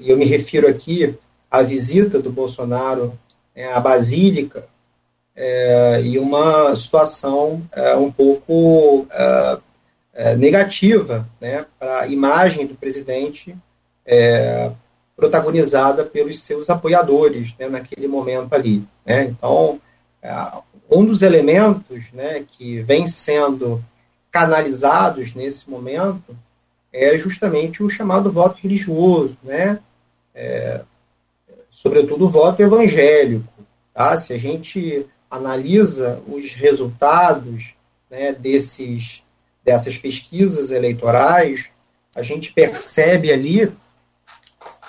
e eu me refiro aqui à visita do Bolsonaro à Basílica, e uma situação um pouco negativa né, para a imagem do presidente protagonizada pelos seus apoiadores né, naquele momento ali. Né? Então, é, um dos elementos né, que vem sendo canalizados nesse momento é justamente o chamado voto religioso, né? É, sobretudo o voto evangélico. Tá? Se a gente analisa os resultados né, desses, dessas pesquisas eleitorais, a gente percebe ali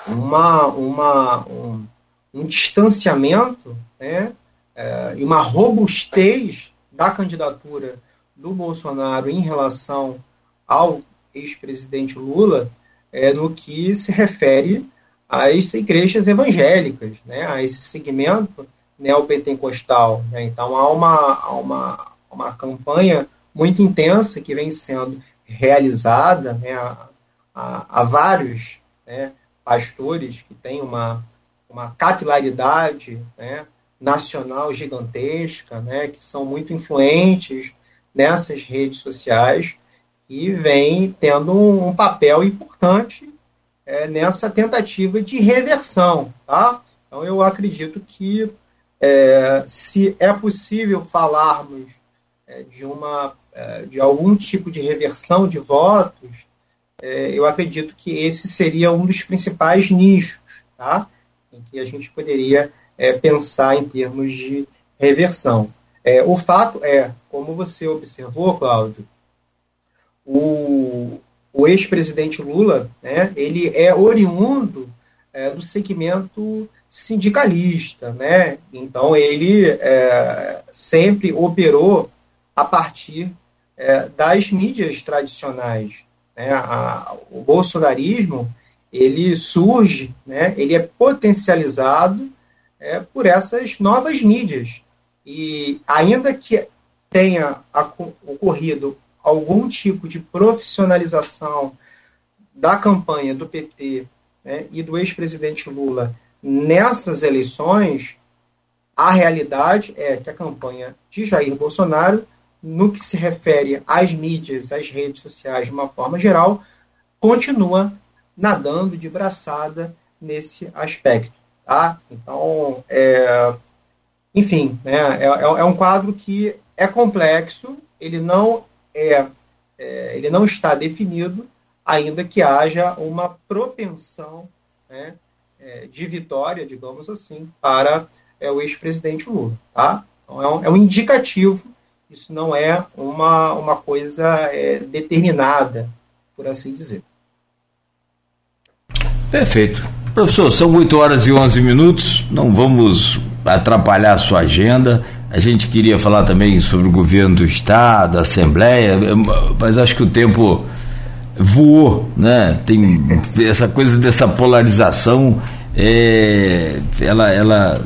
uma, uma, um, um distanciamento né, é, e uma robustez da candidatura do Bolsonaro em relação ao ex-presidente Lula é, no que se refere às igrejas evangélicas, né, a esse segmento neopentecostal. Né? Então, há uma, há uma, uma campanha muito intensa que vem sendo realizada né, há, há, há vários né, pastores que têm uma, uma capilaridade né, nacional gigantesca, né, que são muito influentes nessas redes sociais e vem tendo um papel importante é, nessa tentativa de reversão. Tá? Então, eu acredito que é, se é possível falarmos é, de, uma, é, de algum tipo de reversão de votos, é, eu acredito que esse seria um dos principais nichos, tá? em que a gente poderia é, pensar em termos de reversão. O fato é, como você observou, Cláudio, o, o ex-presidente Lula, né, ele é oriundo é, do segmento sindicalista, né? Então ele é, sempre operou a partir é, das mídias tradicionais. Né? A, o bolsonarismo ele surge, né? Ele é potencializado é, por essas novas mídias e ainda que tenha ocorrido algum tipo de profissionalização da campanha do PT né, e do ex-presidente Lula nessas eleições, a realidade é que a campanha de Jair Bolsonaro, no que se refere às mídias, às redes sociais de uma forma geral, continua nadando de braçada nesse aspecto. Tá? Então, é, enfim, né, é, é, é um quadro que é complexo, ele não é, é, ele não está definido, ainda que haja uma propensão né, é, de vitória, digamos assim, para é, o ex-presidente Lula. Tá? Então, é um, é um, indicativo, isso não é uma, uma coisa é, determinada, por assim dizer. Perfeito. Professor, são 8 horas e 11 minutos, não vamos atrapalhar a sua agenda. A gente queria falar também sobre o governo do Estado, a Assembleia, mas acho que o tempo voou, né? Tem essa coisa dessa polarização, é, ela, ela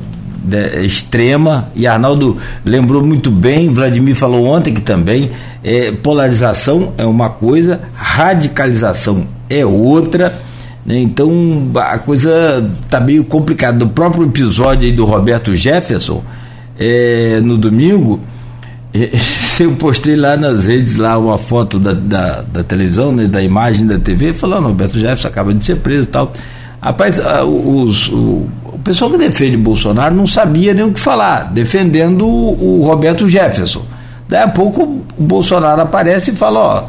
é extrema e Arnaldo lembrou muito bem, Vladimir falou ontem que também é, polarização é uma coisa, radicalização é outra. Né? Então a coisa está meio complicada. No próprio episódio aí do Roberto Jefferson, é, no domingo, é, eu postei lá nas redes lá uma foto da, da, da televisão, né, da imagem da TV, falando, Roberto Jefferson acaba de ser preso e tal. Rapaz, os, o, o pessoal que defende Bolsonaro não sabia nem o que falar, defendendo o, o Roberto Jefferson. Daí a pouco o Bolsonaro aparece e fala, ó,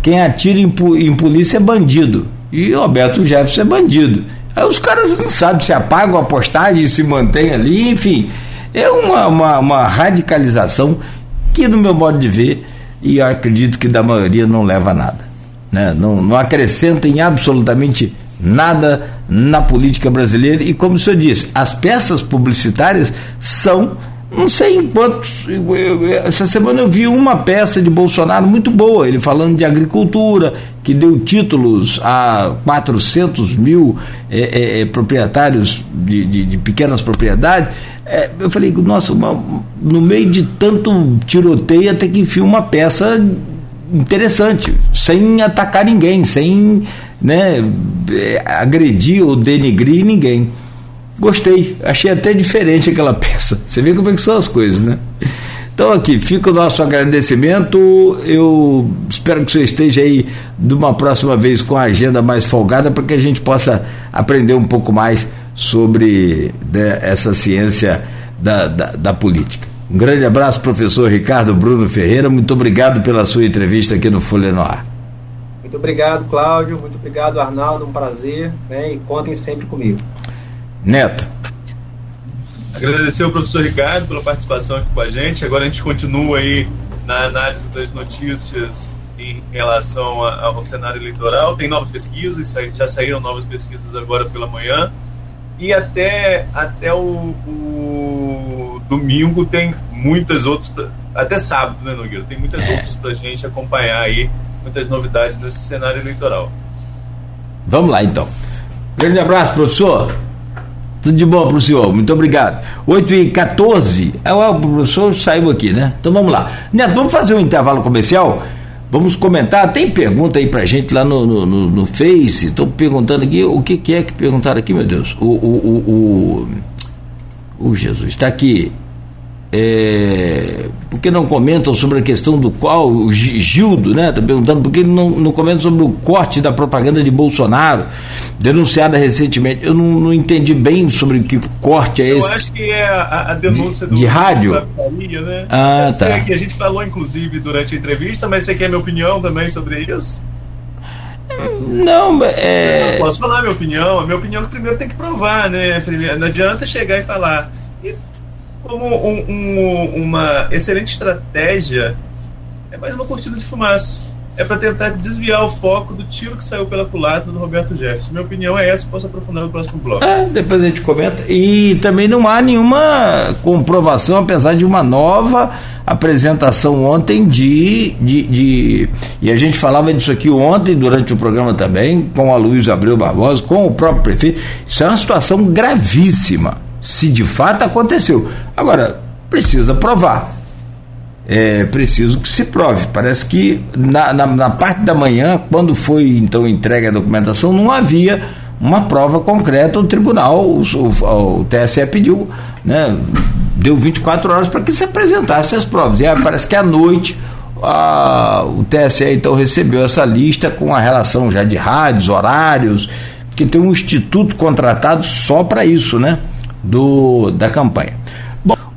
quem atira em, em polícia é bandido. E Roberto Jefferson é bandido. Aí os caras não sabem se apagam a postagem se mantém ali, enfim. É uma, uma, uma radicalização que, no meu modo de ver, e acredito que da maioria não leva a nada. Né? Não, não acrescenta em absolutamente nada na política brasileira. E como o senhor disse, as peças publicitárias são não sei em quantos. Essa semana eu vi uma peça de Bolsonaro muito boa, ele falando de agricultura, que deu títulos a 400 mil é, é, é, proprietários de, de, de, pequenas propriedades. É, eu falei, nossa, uma, no meio de tanto tiroteio, até que enfim uma peça interessante, sem atacar ninguém, sem né, é, agredir ou denigrir ninguém. Gostei, achei até diferente aquela peça. Você vê como é que são as coisas, né? Então aqui, fica o nosso agradecimento. Eu espero que você esteja aí de uma próxima vez com a agenda mais folgada para que a gente possa aprender um pouco mais sobre né, essa ciência da, da, da, política. Um grande abraço, professor Ricardo Bruno Ferreira. Muito obrigado pela sua entrevista aqui no Folha no Ar. Muito obrigado, Cláudio. Muito obrigado, Arnaldo. Um prazer. Né? E contem sempre comigo. Neto. Agradecer ao professor Ricardo pela participação aqui com a gente. Agora a gente continua aí na análise das notícias em relação ao cenário eleitoral. Tem novas pesquisas, já saíram novas pesquisas agora pela manhã. E até, até o, o domingo tem muitas outras, até sábado, né, Nogueira? Tem muitas é. outras para a gente acompanhar aí, muitas novidades nesse cenário eleitoral. Vamos lá então. Grande abraço, professor. Tudo de bom para o senhor, muito obrigado. 8 e 14 é, o professor saiu aqui, né? Então vamos lá. Neto, vamos fazer um intervalo comercial? Vamos comentar, tem pergunta aí pra gente lá no, no, no, no Face. Estão perguntando aqui, o que, que, é que perguntaram aqui, meu Deus? O, o, o, o, o Jesus, está aqui. É, por que não comentam sobre a questão do qual o Gildo, né? Está perguntando por que não, não comentam sobre o corte da propaganda de Bolsonaro, denunciada recentemente. Eu não, não entendi bem sobre que corte é esse. Eu acho que é a, a denúncia de, do, de rádio. né? Ah, tá. Que a gente falou, inclusive, durante a entrevista, mas você quer minha opinião também sobre isso? Não, é. Eu posso falar minha opinião. A minha opinião é que primeiro tem que provar, né? Não adianta chegar e falar como um, um, uma excelente estratégia é mais uma cortina de fumaça. é para tentar desviar o foco do tiro que saiu pela culatra do Roberto Jefferson. Minha opinião é essa, posso aprofundar no próximo bloco. É, depois a gente comenta. E também não há nenhuma comprovação, apesar de uma nova apresentação ontem de, de, de, E a gente falava disso aqui ontem, durante o programa também, com a Luiz Abreu Barbosa, com o próprio prefeito. Isso é uma situação gravíssima, se de fato aconteceu. Agora, precisa provar é preciso que se prove. Parece que na, na, na, parte da manhã, quando foi então entregue a documentação, não havia uma prova concreta. O tribunal, o, o, o TSE pediu, né, deu 24 horas para que se apresentasse as provas. E parece que à noite a, o TSE então recebeu essa lista com a relação já de rádios, horários, que tem um instituto contratado só para isso, né? Do, da campanha.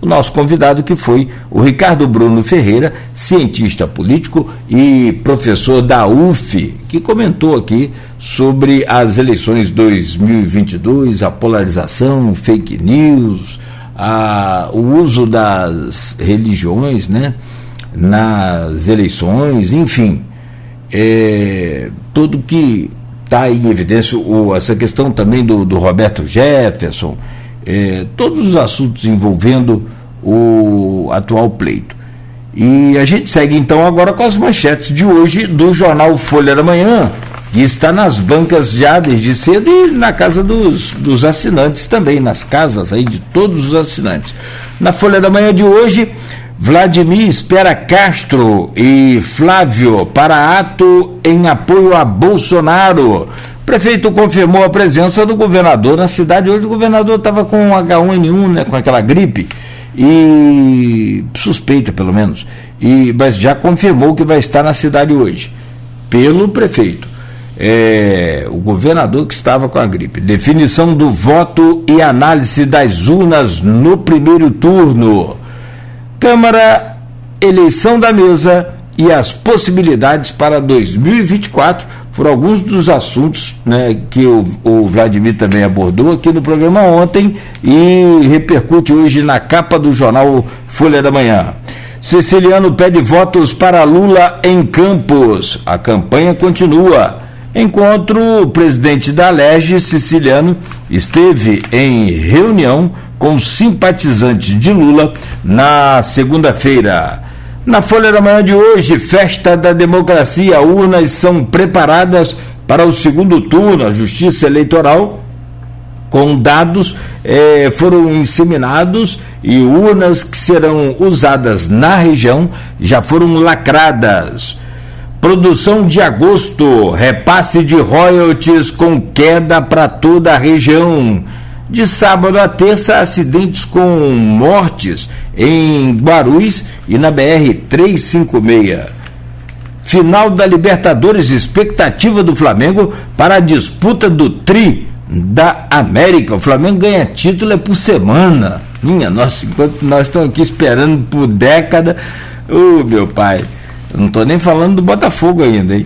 O nosso convidado que foi o Ricardo Bruno Ferreira, cientista político e professor da UF, que comentou aqui sobre as eleições 2022, a polarização, fake news, a, o uso das religiões, né, nas eleições, enfim, é, tudo que está em evidência, o, essa questão também do, do Roberto Jefferson, é, todos os assuntos envolvendo o atual pleito. E a gente segue então agora com as manchetes de hoje do jornal Folha da Manhã, que está nas bancas já desde cedo e na casa dos, dos assinantes também, nas casas aí de todos os assinantes. Na Folha da Manhã de hoje, Vladimir espera Castro e Flávio para ato em apoio a Bolsonaro. Prefeito confirmou a presença do governador na cidade. Hoje o governador estava com H1N1, né, com aquela gripe e suspeita pelo menos, e, mas já confirmou que vai estar na cidade hoje, pelo prefeito. É, o governador que estava com a gripe. Definição do voto e análise das urnas no primeiro turno. Câmara, eleição da mesa e as possibilidades para 2024 foram alguns dos assuntos né, que o, o, Vladimir também abordou aqui no programa ontem e repercute hoje na capa do jornal Folha da Manhã. Siciliano pede votos para Lula em Campos. A campanha continua. Enquanto o presidente da Lege, Siciliano, esteve em reunião com simpatizantes de Lula na segunda-feira. Na Folha da Manhã de hoje, festa da democracia, urnas são preparadas para o segundo turno. A Justiça Eleitoral, com dados, eh, foram inseminados e urnas que serão usadas na região já foram lacradas. Produção de agosto, repasse de royalties com queda para toda a região. De sábado a terça, acidentes com mortes em Guarulhos e na BR 356. Final da Libertadores, expectativa do Flamengo para a disputa do Tri da América. O Flamengo ganha título é por semana. Minha nossa, enquanto nós estamos aqui esperando por década. Ô oh, meu pai, não estou nem falando do Botafogo ainda, hein?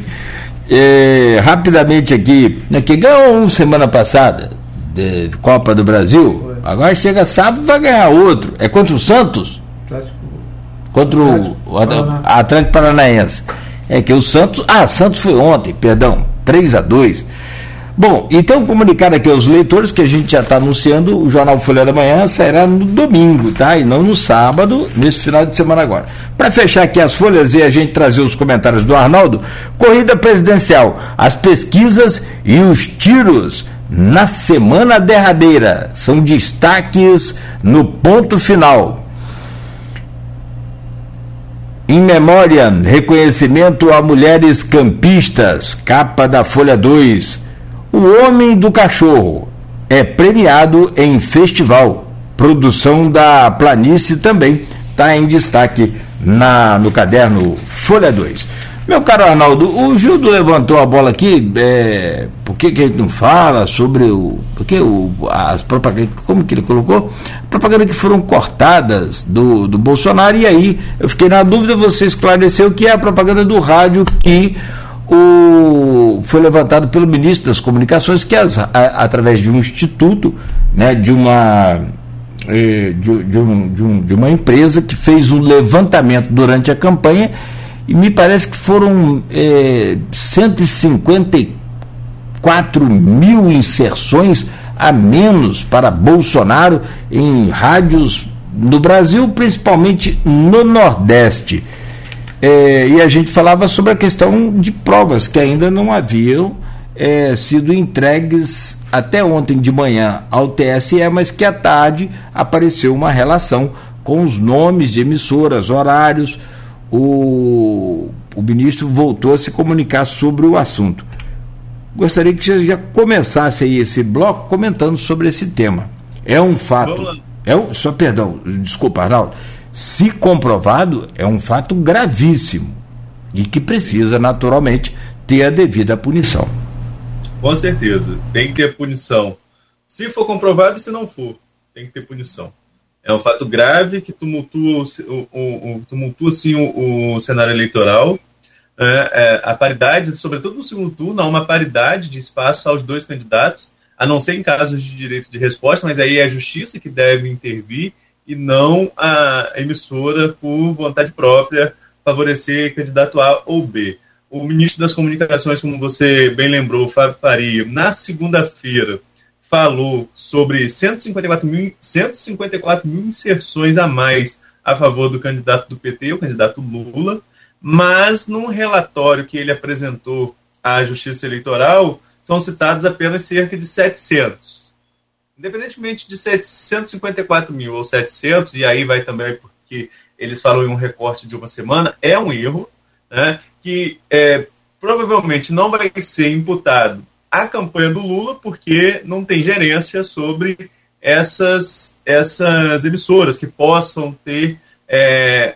É, rapidamente aqui, né, que ganhou um semana passada, de Copa do Brasil. Agora chega sábado vai ganhar outro. É contra o Santos? Atlético. Contra o, o Atlético Paranaense. É que o Santos. Ah, Santos foi ontem, perdão. 3 a 2 Bom, então comunicar aqui aos leitores que a gente já está anunciando, o Jornal Folha da Manhã sairá no domingo, tá? E não no sábado, nesse final de semana agora. Para fechar aqui as folhas e a gente trazer os comentários do Arnaldo, corrida presidencial, as pesquisas e os tiros na semana derradeira. São destaques no ponto final. Em memória, reconhecimento a mulheres campistas, capa da Folha 2. O Homem do Cachorro é premiado em festival. Produção da Planície também está em destaque na, no caderno Folha 2. Meu caro Arnaldo, o Gildo levantou a bola aqui, é, por que, que a gente não fala sobre o. Porque o, as propagandas, como que ele colocou? Propaganda que foram cortadas do, do Bolsonaro, e aí eu fiquei na dúvida, você esclareceu que é a propaganda do rádio que o, foi levantado pelo ministro das Comunicações, que é a, através de um instituto, né, de uma. É, de, de, um, de, um, de uma empresa que fez um levantamento durante a campanha e me parece que foram é, 154 mil inserções a menos para Bolsonaro em rádios no Brasil, principalmente no Nordeste. É, e a gente falava sobre a questão de provas que ainda não haviam é, sido entregues até ontem de manhã ao TSE, mas que à tarde apareceu uma relação com os nomes de emissoras, horários. O, o ministro voltou a se comunicar sobre o assunto. Gostaria que você já começasse aí esse bloco comentando sobre esse tema. É um fato. É um, só perdão, desculpa, Arnaldo se comprovado, é um fato gravíssimo e que precisa, naturalmente, ter a devida punição. Com certeza, tem que ter punição. Se for comprovado e se não for, tem que ter punição. É um fato grave que tumultua, o, o, o tumultua sim, o, o cenário eleitoral. É, é, a paridade, sobretudo no segundo turno, há uma paridade de espaço aos dois candidatos, a não ser em casos de direito de resposta, mas aí é a justiça que deve intervir e não a emissora por vontade própria favorecer candidato A ou B. O ministro das Comunicações, como você bem lembrou, Fábio Faria, na segunda-feira falou sobre 154 mil, 154 mil inserções a mais a favor do candidato do PT, o candidato Lula, mas num relatório que ele apresentou à Justiça Eleitoral, são citados apenas cerca de 700 independentemente de 754 mil ou 700, e aí vai também porque eles falam em um recorte de uma semana, é um erro, né, que é, provavelmente não vai ser imputado à campanha do Lula, porque não tem gerência sobre essas, essas emissoras que possam ter é,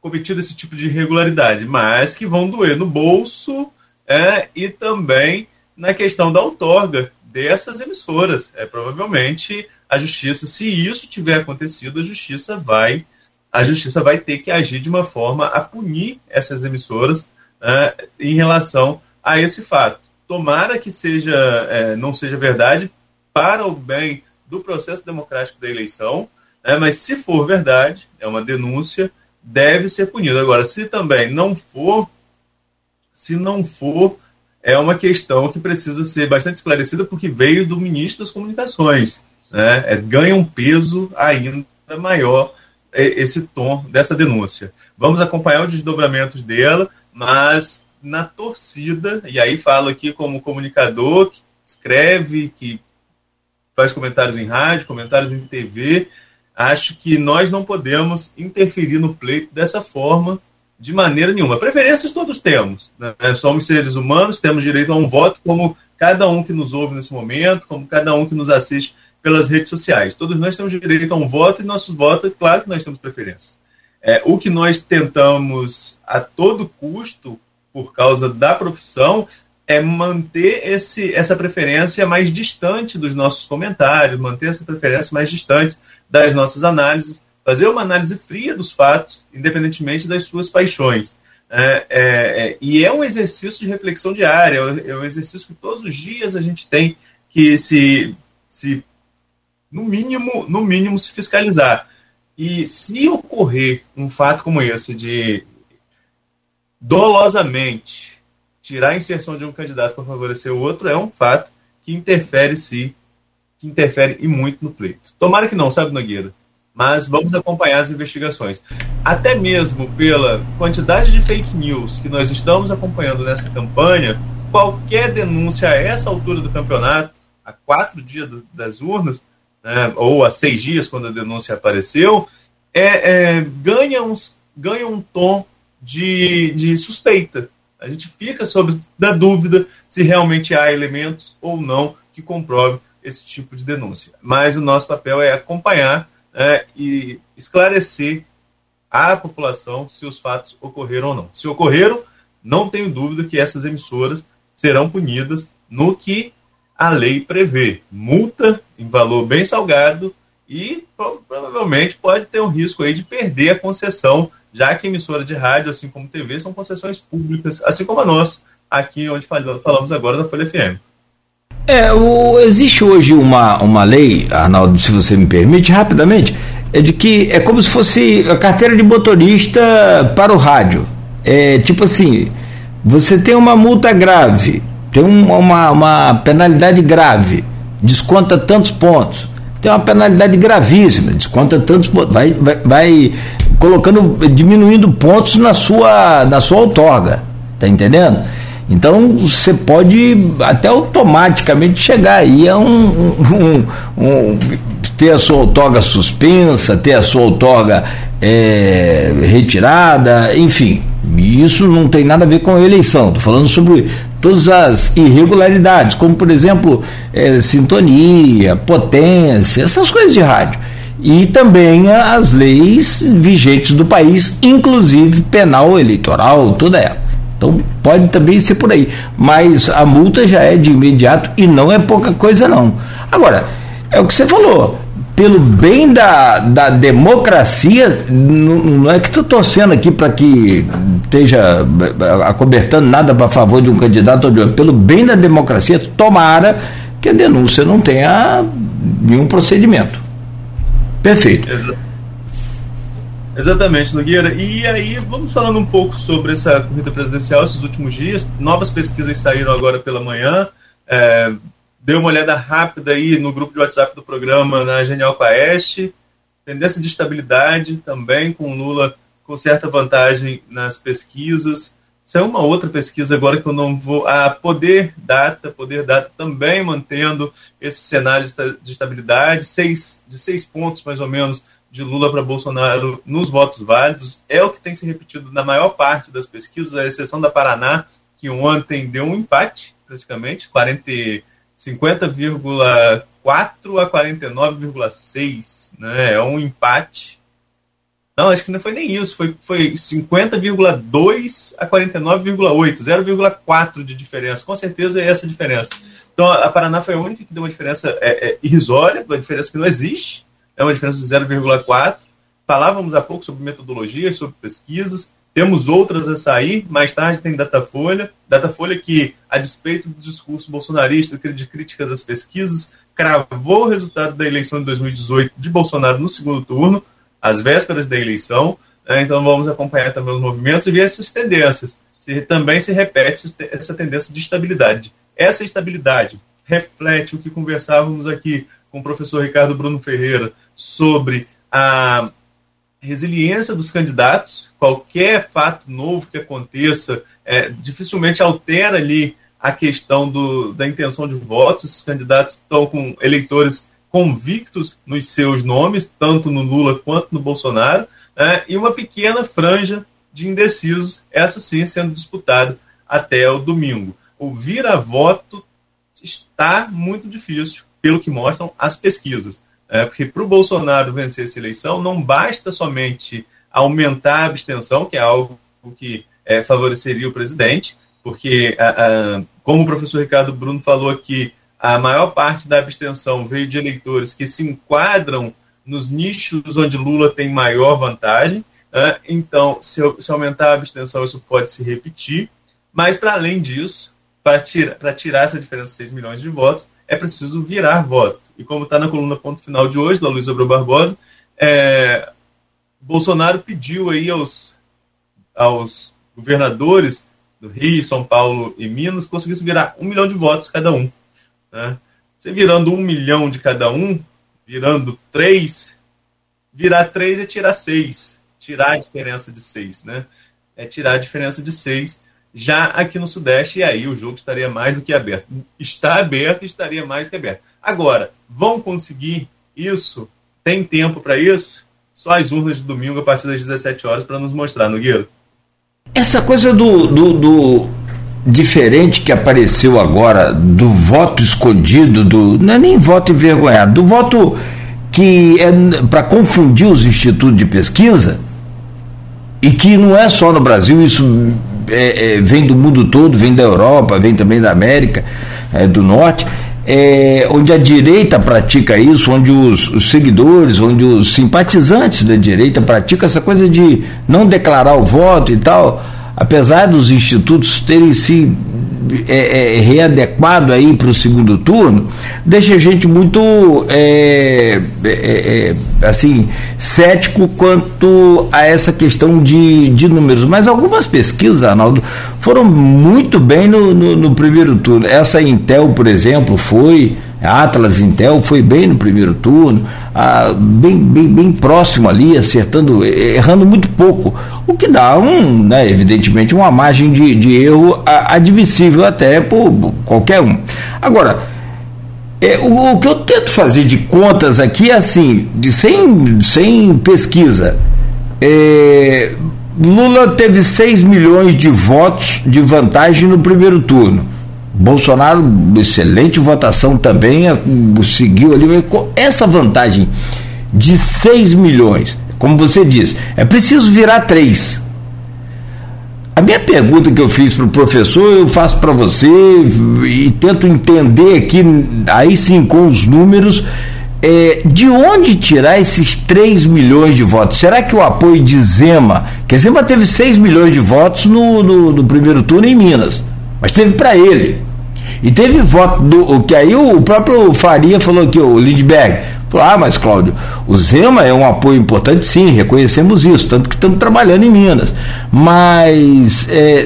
cometido esse tipo de irregularidade, mas que vão doer no bolso é, e também na questão da outorga dessas emissoras. É, provavelmente a justiça, se isso tiver acontecido, a justiça vai a justiça vai ter que agir de uma forma a punir essas emissoras né, em relação a esse fato. Tomara que seja é, não seja verdade para o bem do processo democrático da eleição, né, mas se for verdade, é uma denúncia, deve ser punido. Agora, se também não for, se não for, é uma questão que precisa ser bastante esclarecida porque veio do ministro das Comunicações. Né? É, ganha um peso ainda maior é, esse tom dessa denúncia. Vamos acompanhar os desdobramentos dela, mas na torcida, e aí falo aqui como comunicador que escreve, que faz comentários em rádio, comentários em TV, acho que nós não podemos interferir no pleito dessa forma, de maneira nenhuma. Preferências todos temos. Né? Somos seres humanos, temos direito a um voto, como cada um que nos ouve nesse momento, como cada um que nos assiste pelas redes sociais. Todos nós temos direito a um voto e nossos votos, claro que nós temos preferências. É, o que nós tentamos a todo custo, por causa da profissão, é manter esse, essa preferência mais distante dos nossos comentários, manter essa preferência mais distante das nossas análises, fazer uma análise fria dos fatos, independentemente das suas paixões. É, é, é, e é um exercício de reflexão diária, é um exercício que todos os dias a gente tem que se, se no mínimo, no mínimo, se fiscalizar. E se ocorrer um fato como esse de dolosamente tirar a inserção de um candidato para favorecer o outro, é um fato que interfere sim, que interfere e muito no pleito. Tomara que não, sabe, Nogueira? Mas vamos acompanhar as investigações. Até mesmo pela quantidade de fake news que nós estamos acompanhando nessa campanha, qualquer denúncia a essa altura do campeonato, a quatro dias do, das urnas, né, ou a seis dias quando a denúncia apareceu, é, é, ganha, uns, ganha um tom de, de suspeita. A gente fica sobre da dúvida se realmente há elementos ou não que comprovem esse tipo de denúncia. Mas o nosso papel é acompanhar é, e esclarecer à população se os fatos ocorreram ou não. Se ocorreram, não tenho dúvida que essas emissoras serão punidas no que a lei prevê. Multa em valor bem salgado e provavelmente pode ter um risco aí de perder a concessão, já que emissora de rádio, assim como TV, são concessões públicas, assim como a nossa, aqui onde falamos agora da Folha FM. É, o, existe hoje uma, uma lei, Arnaldo, se você me permite, rapidamente, é de que é como se fosse a carteira de motorista para o rádio. é tipo assim, você tem uma multa grave, tem uma, uma penalidade grave, desconta tantos pontos. Tem uma penalidade gravíssima, desconta tantos pontos, vai, vai, vai colocando, diminuindo pontos na sua, na sua outorga, tá entendendo? Então você pode até automaticamente chegar aí a um, um, um, ter a sua outorga suspensa, ter a sua outorga é, retirada, enfim. Isso não tem nada a ver com a eleição. Estou falando sobre todas as irregularidades, como por exemplo é, sintonia, potência, essas coisas de rádio. E também as leis vigentes do país, inclusive penal, eleitoral, toda ela. Então pode também ser por aí. Mas a multa já é de imediato e não é pouca coisa, não. Agora, é o que você falou. Pelo bem da, da democracia, não, não é que estou torcendo aqui para que esteja acobertando nada para favor de um candidato ou de outro. Pelo bem da democracia, tomara que a denúncia não tenha nenhum procedimento. Perfeito. Exato. Exatamente, Nogueira. E aí, vamos falando um pouco sobre essa corrida presidencial esses últimos dias. Novas pesquisas saíram agora pela manhã. É, deu uma olhada rápida aí no grupo de WhatsApp do programa na Genial Quaest. Tendência de estabilidade também, com Lula com certa vantagem nas pesquisas. É uma outra pesquisa agora que eu não vou. A Poder Data, Poder Data também mantendo esse cenário de estabilidade, seis, de seis pontos mais ou menos de Lula para Bolsonaro nos votos válidos é o que tem se repetido na maior parte das pesquisas, à exceção da Paraná, que ontem deu um empate, praticamente, 50,4 a 49,6. Né? É um empate. Não, acho que não foi nem isso, foi, foi 50,2 a 49,8, 0,4 de diferença. Com certeza é essa a diferença. Então a Paraná foi a única que deu uma diferença é, é, irrisória, uma diferença que não existe é uma diferença de 0,4. Falávamos há pouco sobre metodologias, sobre pesquisas, temos outras a sair, mais tarde tem Datafolha, Datafolha que, a despeito do discurso bolsonarista, de críticas às pesquisas, cravou o resultado da eleição de 2018 de Bolsonaro no segundo turno, às vésperas da eleição, né? então vamos acompanhar também os movimentos e ver essas tendências. Se, também se repete essa tendência de estabilidade. Essa estabilidade reflete o que conversávamos aqui com o professor Ricardo Bruno Ferreira sobre a resiliência dos candidatos. Qualquer fato novo que aconteça é, dificilmente altera ali a questão do, da intenção de votos. Esses candidatos estão com eleitores convictos nos seus nomes, tanto no Lula quanto no Bolsonaro, né, e uma pequena franja de indecisos, essa sim sendo disputada até o domingo. O vira-voto está muito difícil, pelo que mostram as pesquisas. É, porque para o Bolsonaro vencer essa eleição, não basta somente aumentar a abstenção, que é algo que é, favoreceria o presidente, porque, a, a, como o professor Ricardo Bruno falou aqui, a maior parte da abstenção veio de eleitores que se enquadram nos nichos onde Lula tem maior vantagem. É, então, se, se, aumentar a abstenção, isso pode se repetir. Mas, para além disso, para tira, tirar essa diferença de 6 milhões de votos, é preciso virar voto. E como está na coluna ponto final de hoje, da Luiz Abreu Barbosa, é, Bolsonaro pediu aí aos, aos governadores do Rio, São Paulo e Minas que conseguissem virar um milhão de votos cada um. Né? Você virando um milhão de cada um, virando três, virar três é tirar seis. Tirar a diferença de seis, né? É tirar a diferença de seis já aqui no Sudeste, e aí o jogo estaria mais do que aberto. Está aberto e estaria mais do que aberto. Agora, vão conseguir isso? Tem tempo para isso? Só as urnas de domingo a partir das 17 horas para nos mostrar, Nogueira. Essa coisa do, do, do, diferente que apareceu agora, do voto escondido, do não é nem voto envergonhado, do voto que é para confundir os institutos de pesquisa, e que não é só no Brasil, isso é, é, vem do mundo todo, vem da Europa, vem também da América é, do Norte, é, onde a direita pratica isso, onde os, os, seguidores, onde os simpatizantes da direita praticam essa coisa de não declarar o voto e tal, apesar dos institutos terem se é, é, readequado aí para o segundo turno, deixa a gente muito assim cético quanto a essa questão de, de números. Mas algumas pesquisas, Arnaldo, foram muito bem no, no, no primeiro turno. Essa Intel, por exemplo, foi. A Atlas Intel foi bem no primeiro turno, ah, bem, bem, bem próximo ali, acertando, errando muito pouco, o que dá um, né, evidentemente, uma margem de, de erro admissível até por qualquer um. Agora, é, o, o, que eu tento fazer de contas aqui é assim, de, sem, sem pesquisa. É, Lula teve 6 milhões de votos de vantagem no primeiro turno. Bolsonaro, excelente votação também, seguiu ali. Essa vantagem de 6 milhões, como você disse, é preciso virar 3. A minha pergunta que eu fiz para o professor, eu faço para você e tento entender aqui, aí sim, com os números, é, de onde tirar esses 3 milhões de votos? Será que o apoio de Zema, que Zema teve 6 milhões de votos no, no, no primeiro turno em Minas, mas teve para ele. E teve voto do. que aí o próprio Faria falou que o Lindbergh ah, mas Cláudio, o Zema é um apoio importante, sim, reconhecemos isso, tanto que estamos trabalhando em Minas. Mas é,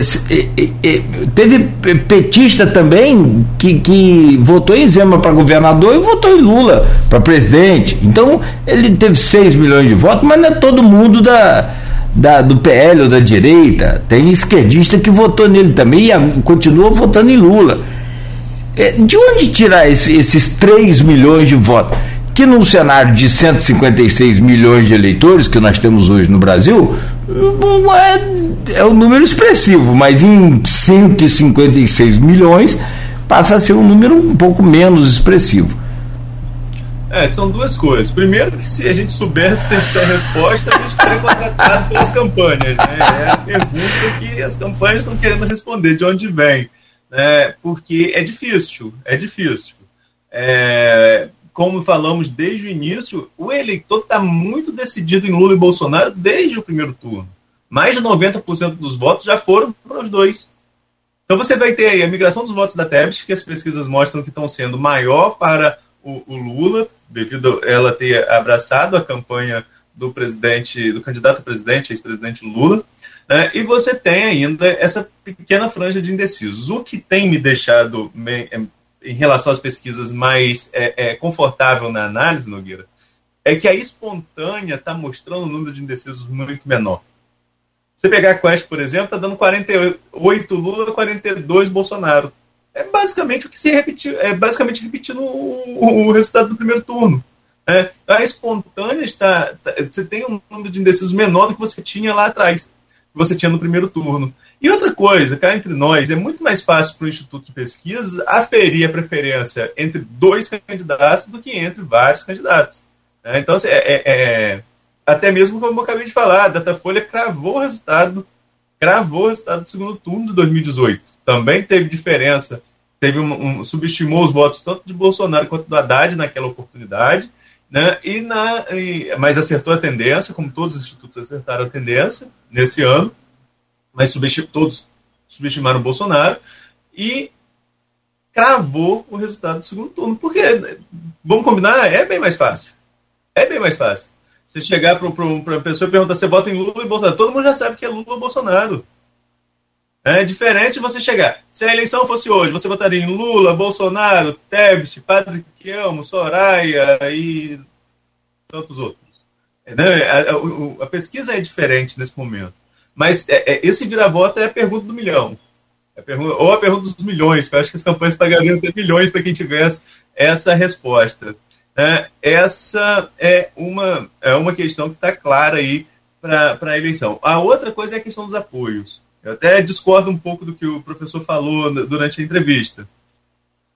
é, teve petista também que, que votou em Zema para governador e votou em Lula para presidente. Então, ele teve 6 milhões de votos, mas não é todo mundo da, da, do PL ou da direita. Tem esquerdista que votou nele também e continua votando em Lula. É, de onde tirar esse, esses 3 milhões de votos? que num cenário de 156 milhões de eleitores que nós temos hoje no Brasil, é, é um número expressivo, mas em 156 milhões passa a ser um número um pouco menos expressivo. É, são duas coisas. Primeiro, que se a gente soubesse essa resposta, a gente teria contratado pelas campanhas. Né? É a pergunta que as campanhas estão querendo responder, de onde vem. Né? Porque é difícil, é difícil. É, como falamos desde o início, o eleitor está muito decidido em Lula e Bolsonaro desde o primeiro turno. Mais de 90% dos votos já foram para os dois. Então você vai ter aí a migração dos votos da Tebet, que as pesquisas mostram que estão sendo maior para o, o Lula, devido a ela ter abraçado a campanha do presidente, do candidato a presidente, ex-presidente Lula. Né? E você tem ainda essa pequena franja de indecisos. O que tem me deixado em relação às pesquisas mais é, é, confortável na análise, Nogueira, é que a espontânea está mostrando um número de indecisos muito menor. Você pegar a Quest, por exemplo, está dando 48 Lula, 42 Bolsonaro. É basicamente o que se repetiu, é basicamente repetindo o, o resultado do primeiro turno. É, a espontânea está. Tá, você tem um número de indecisos menor do que você tinha lá atrás, que você tinha no primeiro turno. E outra coisa, cá entre nós, é muito mais fácil para o Instituto de Pesquisa aferir a preferência entre dois candidatos do que entre vários candidatos. É, então, assim, é, é, é, até mesmo como eu acabei de falar, a Datafolha cravou o resultado, cravou o resultado do segundo turno de 2018. Também teve diferença, teve um, um, subestimou os votos tanto de Bolsonaro quanto do Haddad naquela oportunidade, né? E na, e, mas acertou a tendência, como todos os institutos acertaram a tendência nesse ano mas subestim, todos subestimaram o Bolsonaro e cravou o resultado do segundo turno. Porque, vamos combinar, é bem mais fácil. É bem mais fácil. Você chegar para uma pessoa e perguntar se vota em Lula e Bolsonaro, todo mundo já sabe que é Lula ou Bolsonaro. É diferente você chegar. Se a eleição fosse hoje, você votaria em Lula, Bolsonaro, Tebet, Padre Quielmo, Soraya e tantos outros. É, a, a, a pesquisa é diferente nesse momento. Mas é, é, esse vira-voto é a pergunta do milhão. É a pergunta, ou a pergunta dos milhões, que eu acho que as campanhas pagariam ter milhões para quem tivesse essa resposta. É, essa é uma, é uma questão que está clara aí para a eleição. A outra coisa é a questão dos apoios. Eu até discordo um pouco do que o professor falou durante a entrevista.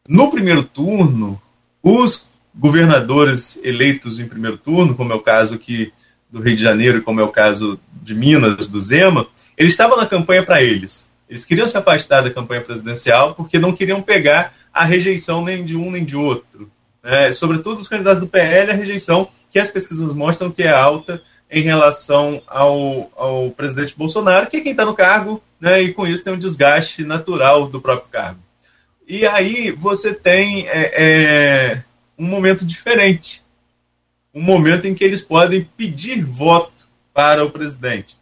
No primeiro turno, os governadores eleitos em primeiro turno, como é o caso aqui do Rio de Janeiro, como é o caso de Minas, do Zema, eles estavam na campanha para eles. Eles queriam se afastar da campanha presidencial porque não queriam pegar a rejeição nem de um nem de outro. Né? Sobretudo os candidatos do PL, a rejeição que as pesquisas mostram que é alta em relação ao, ao presidente Bolsonaro, que é quem está no cargo, né? e com isso tem um desgaste natural do próprio cargo. E aí você tem é, é, um momento diferente um momento em que eles podem pedir voto para o presidente.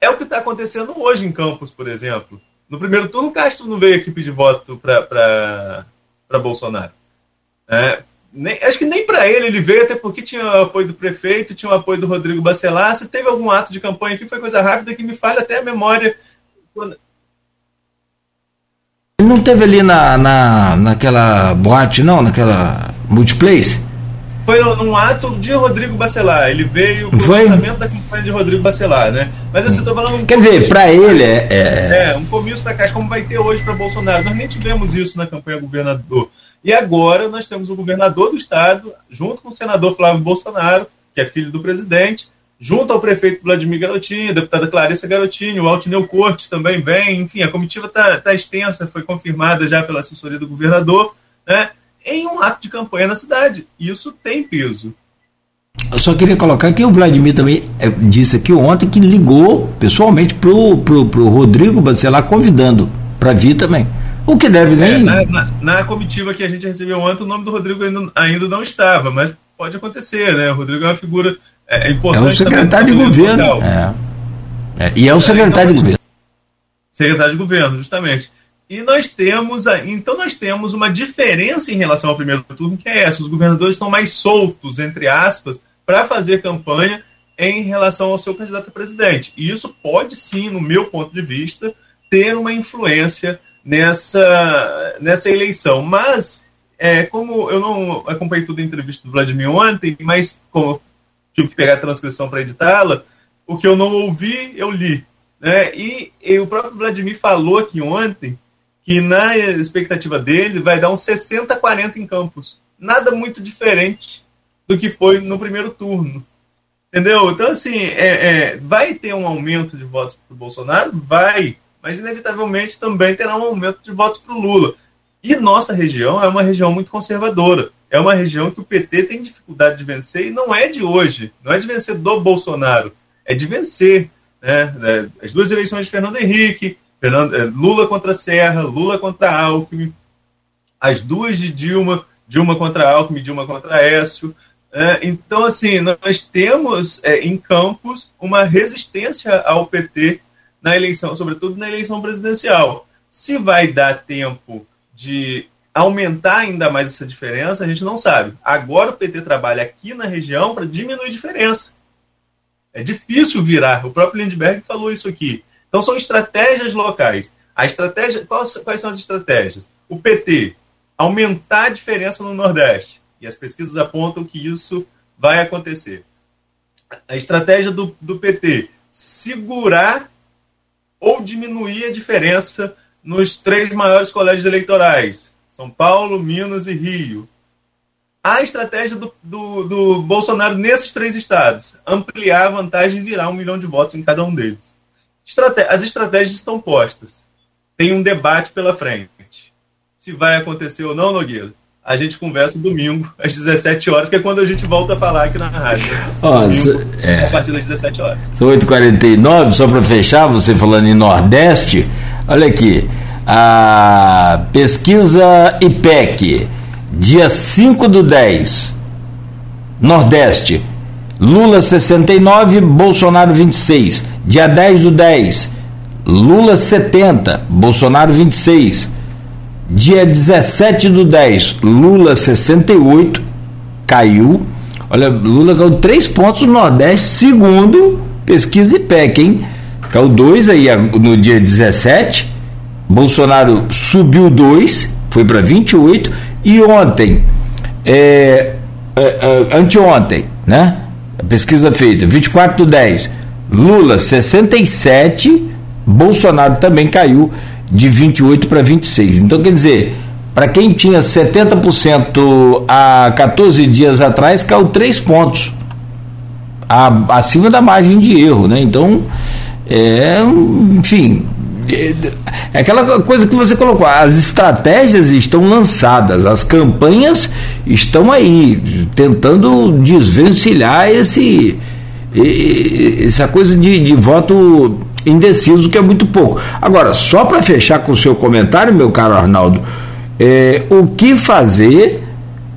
É o que está acontecendo hoje em Campos, por exemplo. No primeiro turno, Castro não veio aqui pedir voto para Bolsonaro. É, nem, acho que nem para ele ele veio, até porque tinha o apoio do prefeito, tinha o apoio do Rodrigo Bacelar. Se teve algum ato de campanha aqui, foi coisa rápida que me falha até a memória. Não teve ali na, na, naquela boate, não? Naquela multiplace? Foi num ato de Rodrigo Bacelar. Ele veio com o lançamento da campanha de Rodrigo Bacelar, né? Mas assim, eu tô falando. Um Quer dizer, para ele é, é. É, um comício para cá, como vai ter hoje para Bolsonaro. Nós nem tivemos isso na campanha governador. E agora nós temos o governador do estado, junto com o senador Flávio Bolsonaro, que é filho do presidente, junto ao prefeito Vladimir Garotinho, a deputada Clarissa Garotinho, o Altineu Cortes também vem, enfim, a comitiva está tá extensa, foi confirmada já pela assessoria do governador, né, em um ato de campanha na cidade. Isso tem peso. Eu só queria colocar que o Vladimir também é, disse aqui ontem que ligou pessoalmente pro, pro, pro Rodrigo Bacelar convidando para vir também. O que deve nem. É, na, na, na, comitiva que a gente recebeu ontem, o nome do Rodrigo ainda, ainda não estava, mas pode acontecer, né? O Rodrigo é uma figura é, importante. É o secretário de governo. É. é. E é o secretário então, de governo. Secretário de governo, justamente. E nós temos, então nós temos uma diferença em relação ao primeiro turno, que é essa: os governadores estão mais soltos, entre aspas, para fazer campanha em relação ao seu candidato a presidente. E isso pode sim, no meu ponto de vista, ter uma influência nessa, nessa eleição. Mas, é, como eu não acompanhei toda a entrevista do Vladimir ontem, mas como tive que pegar a transcrição para editá-la, o que eu não ouvi, eu li. Né? E, e, o próprio Vladimir falou aqui ontem que na expectativa dele vai dar uns 60-40 em campos. Nada muito diferente do que foi no primeiro turno. Entendeu? Então, assim, é, é, vai ter um aumento de votos para o Bolsonaro? Vai mas inevitavelmente também terá um aumento de votos para o Lula. E nossa região é uma região muito conservadora. É uma região que o PT tem dificuldade de vencer e não é de hoje, não é de vencer do Bolsonaro, é de vencer. Né? É, as duas eleições de Fernando Henrique, é, Lula contra Serra, Lula contra Alckmin, as duas de Dilma, Dilma contra Alckmin, Dilma contra Écio. É, então, assim, nós temos é, em Campos uma resistência ao PT na eleição, sobretudo na eleição presidencial. Se vai dar tempo de aumentar ainda mais essa diferença, a gente não sabe. Agora o PT trabalha aqui na região para diminuir a diferença. É difícil virar. O próprio Lindbergh falou isso aqui. Então são estratégias locais. A estratégia, quais, quais são as estratégias? O PT aumentar a diferença no Nordeste. E as pesquisas apontam que isso vai acontecer. A estratégia do, do PT segurar ou diminuir a diferença nos três maiores colégios eleitorais, São Paulo, Minas e Rio. A estratégia do, do, do Bolsonaro nesses três estados, ampliar a vantagem e virar um milhão de votos em cada um deles. As estratégias estão postas. Tem um debate pela frente. Se vai acontecer ou não, Nogueira, a gente conversa domingo, às 17 horas, que é quando a gente volta a falar aqui na rádio. domingo, é, a partir das 17 horas. São 8h49, só para fechar, você falando em Nordeste, olha aqui. A pesquisa IPEC, dia 5 do 10, Nordeste, Lula 69, Bolsonaro 26. Dia 10 do 10, Lula 70, Bolsonaro 26. Dia 17 do 10, Lula 68, caiu. Olha, Lula caiu 3 pontos no Nordeste, segundo pesquisa IPEC, hein? Caiu 2 aí no dia 17. Bolsonaro subiu 2, foi para 28. E ontem, é, é, é, anteontem, né? A pesquisa feita, 24 do 10, Lula 67, Bolsonaro também caiu de 28 para 26. Então, quer dizer, para quem tinha 70% há 14 dias atrás, caiu 3 pontos. A, acima da margem de erro, né? Então, é, enfim, é, é aquela coisa que você colocou, as estratégias estão lançadas, as campanhas estão aí, tentando desvencilhar esse, essa coisa de, de voto indeciso, que é muito pouco. Agora, só para fechar com o seu comentário, meu caro Arnaldo, é, o que fazer,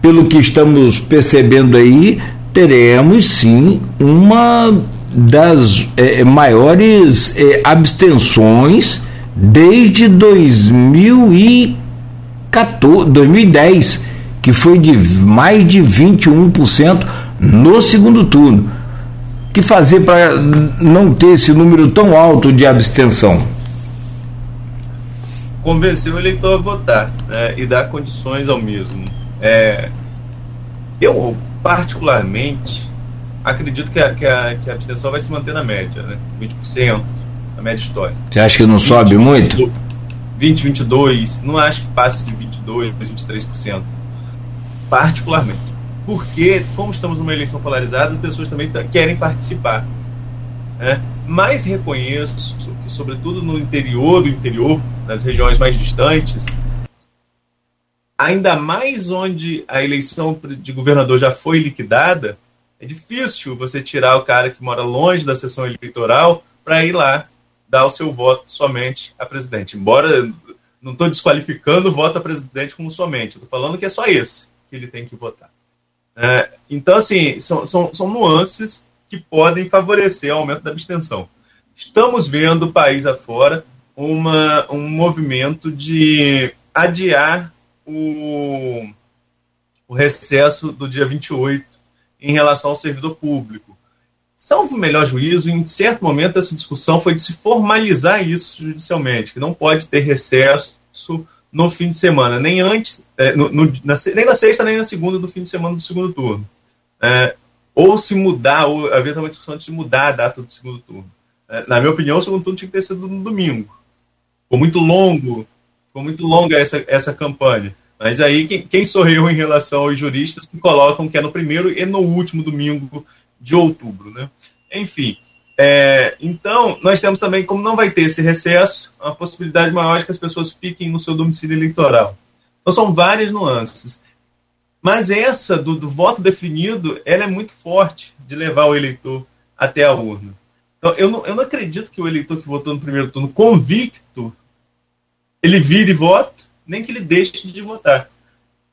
pelo que estamos percebendo aí, teremos sim uma das é, maiores é, abstenções desde 2014, 2010, que foi de mais de 21% no segundo turno. O que fazer para não ter esse número tão alto de abstenção? Convencer o eleitor a votar né, e dar condições ao mesmo. É, eu, particularmente, acredito que a, que, a, que a abstenção vai se manter na média, né? 20%, a média histórica. Você acha que não 20, sobe muito? 20, 22, não acho que passe de 22, 23%. Particularmente. Porque, como estamos numa eleição polarizada, as pessoas também querem participar. Né? Mas reconheço que, sobretudo no interior do interior, nas regiões mais distantes, ainda mais onde a eleição de governador já foi liquidada, é difícil você tirar o cara que mora longe da sessão eleitoral para ir lá dar o seu voto somente a presidente. Embora não estou desqualificando o voto a presidente como somente, estou falando que é só esse que ele tem que votar. É, então, assim, são, são, são nuances que podem favorecer o aumento da abstenção. Estamos vendo, país afora, uma, um movimento de adiar o, o recesso do dia 28 em relação ao servidor público. Salvo o melhor juízo, em certo momento essa discussão foi de se formalizar isso judicialmente, que não pode ter recesso no fim de semana, nem antes, é, no, no, na, nem na sexta, nem na segunda do fim de semana do segundo turno. É, ou se mudar, ou uma discussão de mudar a data do segundo turno. É, na minha opinião, o segundo turno tinha que ter sido no domingo. Ficou muito longo, ficou muito longa essa, essa campanha. Mas aí quem, quem sorriu em relação aos juristas que colocam que é no primeiro e no último domingo de outubro, né? Enfim, é, então nós temos também, como não vai ter esse recesso, a possibilidade maior de que as pessoas fiquem no seu domicílio eleitoral. Então são várias nuances. Mas essa do, do voto definido, ela é muito forte de levar o eleitor até a urna. Então, eu não, eu não acredito que o eleitor que votou no primeiro turno convicto, ele vire voto nem que ele deixe de votar.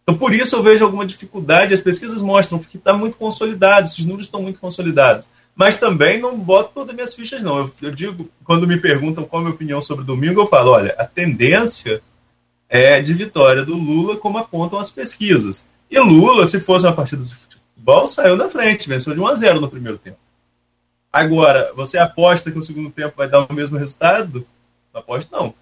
Então, por isso eu vejo alguma dificuldade, as pesquisas mostram que está muito consolidado, esses números estão muito consolidados. Mas também não boto todas as minhas fichas, não. Eu, eu, digo, quando me perguntam qual a minha opinião sobre domingo, eu falo: olha, a tendência é de vitória do Lula, como apontam as pesquisas. E Lula, se fosse uma partida de futebol, saiu da frente, venceu de 1 a 0 no primeiro tempo. Agora, você aposta que o segundo tempo vai dar o mesmo resultado? Não aposto, não.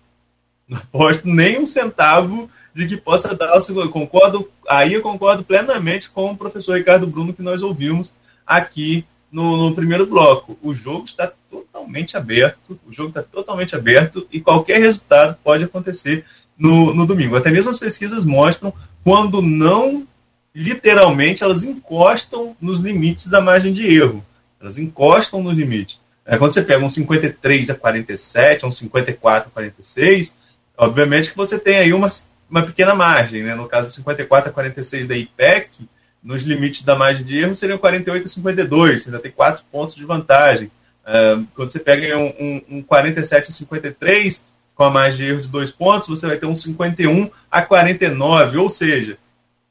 Não aposto nem um centavo de que possa dar o segundo. Concordo, aí eu concordo plenamente com o professor Ricardo Bruno que nós ouvimos aqui no, no primeiro bloco. O jogo está totalmente aberto, o jogo está totalmente aberto e qualquer resultado pode acontecer no, no domingo. Até mesmo as pesquisas mostram quando não literalmente elas encostam nos limites da margem de erro. Elas encostam no limite. É, quando você pega um 53 a 47, um 54 a 46, Obviamente que você tem aí uma, uma pequena margem, né? no caso 54 a 46 da IPEC, nos limites da margem de erro seriam 48 a 52, você ainda tem 4 pontos de vantagem. Uh, quando você pega um, um, um 47 a 53, com a margem de erro de 2 pontos, você vai ter um 51 a 49, ou seja,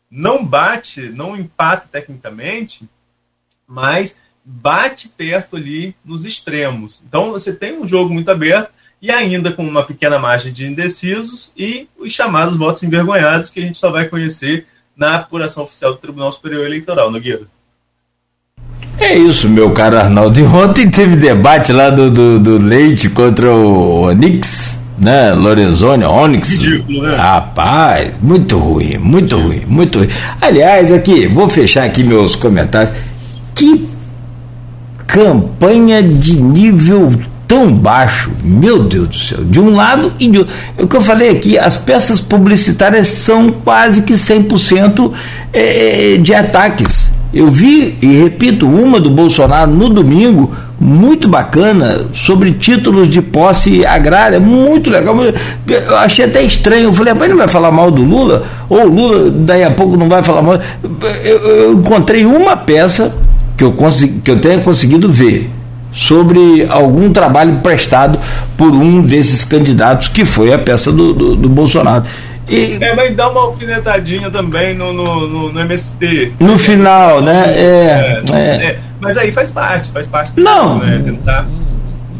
não bate, não empata tecnicamente, mas bate perto ali nos extremos. Então você tem um jogo muito aberto e ainda com uma pequena margem de indecisos e os chamados votos envergonhados que a gente só vai conhecer na apuração oficial do Tribunal Superior Eleitoral, Nogueira. É isso, meu caro Arnaldo. E ontem teve debate lá do, do, do Leite contra o Onix, né? Lorenzoni, Onix. Ridículo, né? Rapaz, muito ruim, muito ruim, muito ruim. Aliás, aqui, vou fechar aqui meus comentários. Que campanha de nível tão baixo, meu Deus do céu, de um lado e de outro. É o que eu falei aqui, as peças publicitárias são quase que 100% é, é, de ataques. Eu vi, e repito, uma do Bolsonaro no domingo, muito bacana, sobre títulos de posse agrária, muito legal. Eu achei até estranho. Eu falei, rapaz, não vai falar mal do Lula? Ou o Lula, daí a pouco, não vai falar mal. Eu, eu encontrei uma peça que eu, consegui, que eu tenha conseguido ver sobre algum trabalho prestado por um desses candidatos, que foi a peça do, do, do Bolsonaro. E, é, vai dar uma alfinetadinha também no, no, no, no MST. No final, né? É, é, é. é, Mas aí faz parte, faz parte do Não. né? Tentar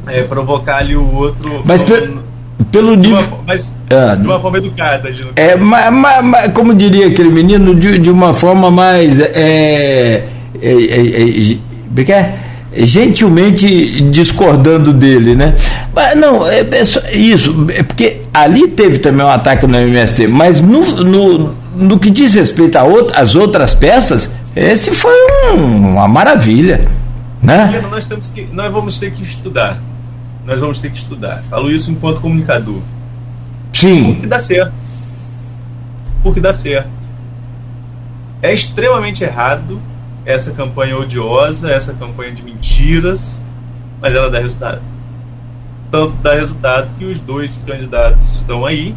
é, provocar ali o outro. Mas pelo, pelo de uma, mas ah, de uma forma educada. De é, mas, mas, como diria aquele menino, de, de uma forma mais. É, é, é, é, é gentilmente discordando dele, né? Mas não, é, é só, isso, é porque ali teve também um ataque no MST, mas no, no, no que diz respeito às outras peças, esse foi um, uma maravilha, né? Nós, temos que, nós vamos ter que estudar, nós vamos ter que estudar. Falo isso enquanto comunicador. Sim. Porque dá certo. Porque dá certo. É extremamente errado essa campanha odiosa, essa campanha de mentiras, mas ela dá resultado. Tanto dá resultado que os dois candidatos estão aí.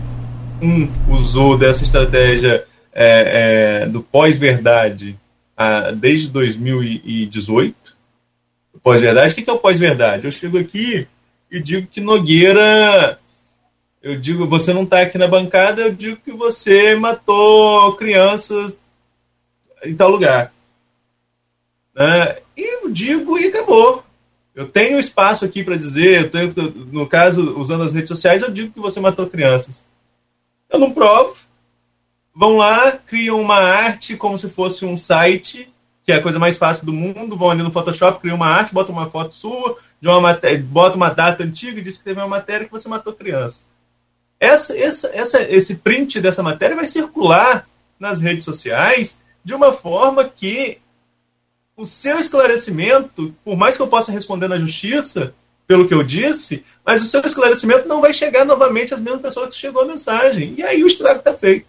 Um usou dessa estratégia é, é, do pós-verdade desde 2018. Pós-verdade, o que é o pós-verdade? Eu chego aqui e digo que Nogueira eu digo, você não está aqui na bancada, eu digo que você matou crianças em tal lugar. Né? E eu digo e acabou. Eu tenho espaço aqui para dizer, tenho, no caso, usando as redes sociais, eu digo que você matou crianças. Eu não provo. Vão lá, criam uma arte como se fosse um site, que é a coisa mais fácil do mundo. Vão ali no Photoshop, criam uma arte, botam uma foto sua, de uma matéria, bota uma data antiga e diz que teve uma matéria que você matou criança. Essa, essa, essa, esse print dessa matéria vai circular nas redes sociais de uma forma que o seu esclarecimento, por mais que eu possa responder na justiça pelo que eu disse, mas o seu esclarecimento não vai chegar novamente às mesmas pessoas que chegou a mensagem. E aí o estrago está feito.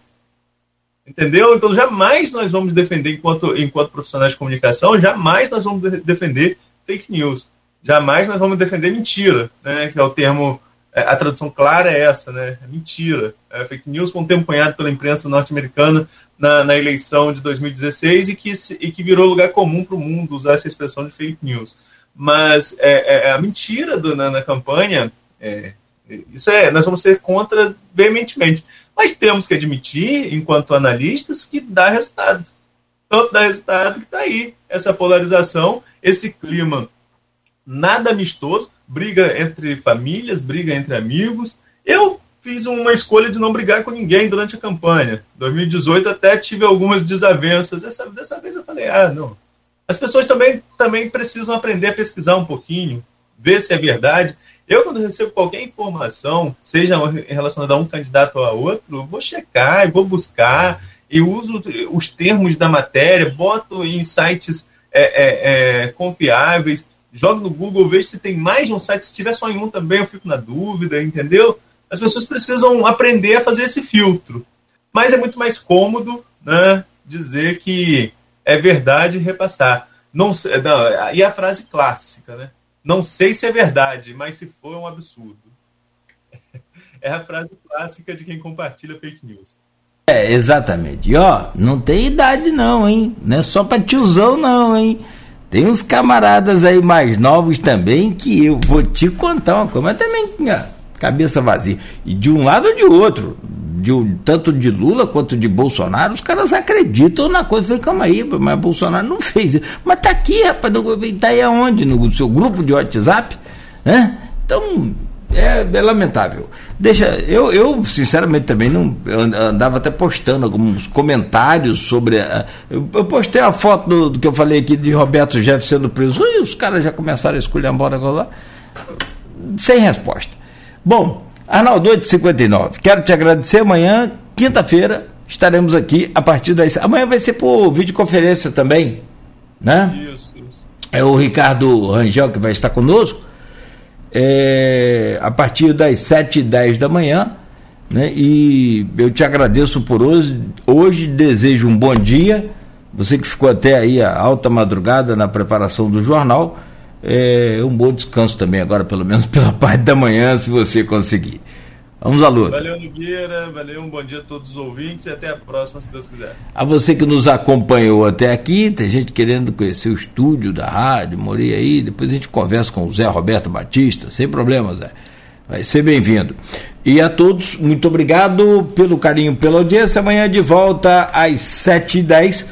Entendeu? Então jamais nós vamos defender, enquanto, enquanto profissionais de comunicação, jamais nós vamos defender fake news. Jamais nós vamos defender mentira, né? que é o termo, a tradução clara é essa, né? É mentira. É, fake news foi um termo cunhado pela imprensa norte-americana na, na, eleição de 2016 e que, e que virou lugar comum para o mundo usar essa expressão de fake news. Mas é, é, é a mentira do, na, na campanha, é, isso é, nós vamos ser contra veementemente. Mas temos que admitir, enquanto analistas, que dá resultado. Tanto dá resultado que está aí essa polarização, esse clima nada amistoso, briga entre famílias, briga entre amigos. Eu fiz uma escolha de não brigar com ninguém durante a campanha. 2018 até tive algumas desavenças. Essa, dessa vez eu falei, ah, não. As pessoas também, também precisam aprender a pesquisar um pouquinho, ver se é verdade. Eu, quando recebo qualquer informação, seja relacionada a um candidato ou a outro, vou checar, vou buscar, e uso os termos da matéria, boto em sites é, é, é, confiáveis, jogo no Google, vejo se tem mais de um site, se tiver só em um também eu fico na dúvida, entendeu? as pessoas precisam aprender a fazer esse filtro. Mas é muito mais cômodo né, dizer que é verdade e repassar. Não, não, e a frase clássica, né? Não sei se é verdade, mas se for é um absurdo. É a frase clássica de quem compartilha fake news. É, exatamente. E ó, não tem idade não, hein? Não é só pra tiozão não, hein? Tem uns camaradas aí mais novos também que eu vou te contar uma coisa, mas também cabeça vazia. E de um lado ou de outro, de, tanto de Lula quanto de Bolsonaro, os caras acreditam na coisa. falei, calma aí, mas Bolsonaro não fez. Mas tá aqui, rapaz, tá aí aonde? No seu grupo de WhatsApp? Né? Então, é, é, lamentável. Deixa, eu, eu sinceramente também não andava até postando alguns comentários sobre. A, eu, eu, postei a foto do, do, que eu falei aqui de Roberto Jefferson sendo preso e os caras já começaram a escolher embora lá. Sem resposta. Bom, Arnaldo 859, quero te agradecer. Amanhã, quinta-feira, estaremos aqui a partir das. Amanhã vai ser por videoconferência também, né? Isso, isso. É o Ricardo Rangel que vai estar conosco. É, a partir das 7 e 10 da manhã. Né? E eu te agradeço por hoje. Hoje desejo um bom dia. Você que ficou até aí a alta madrugada na preparação do jornal é um bom descanso também agora, pelo menos pela parte da manhã, se você conseguir. Vamos à luta. Valeu, Nogueira. Valeu, um bom dia a todos os ouvintes e até a próxima, se Deus quiser. A você que nos acompanhou até aqui, tem gente querendo conhecer o estúdio da rádio, morei aí, depois a gente conversa com o Zé Roberto Batista, sem problema, Zé. Vai ser bem-vindo. E a todos, muito obrigado pelo carinho, pela audiência. Amanhã de volta às 7h10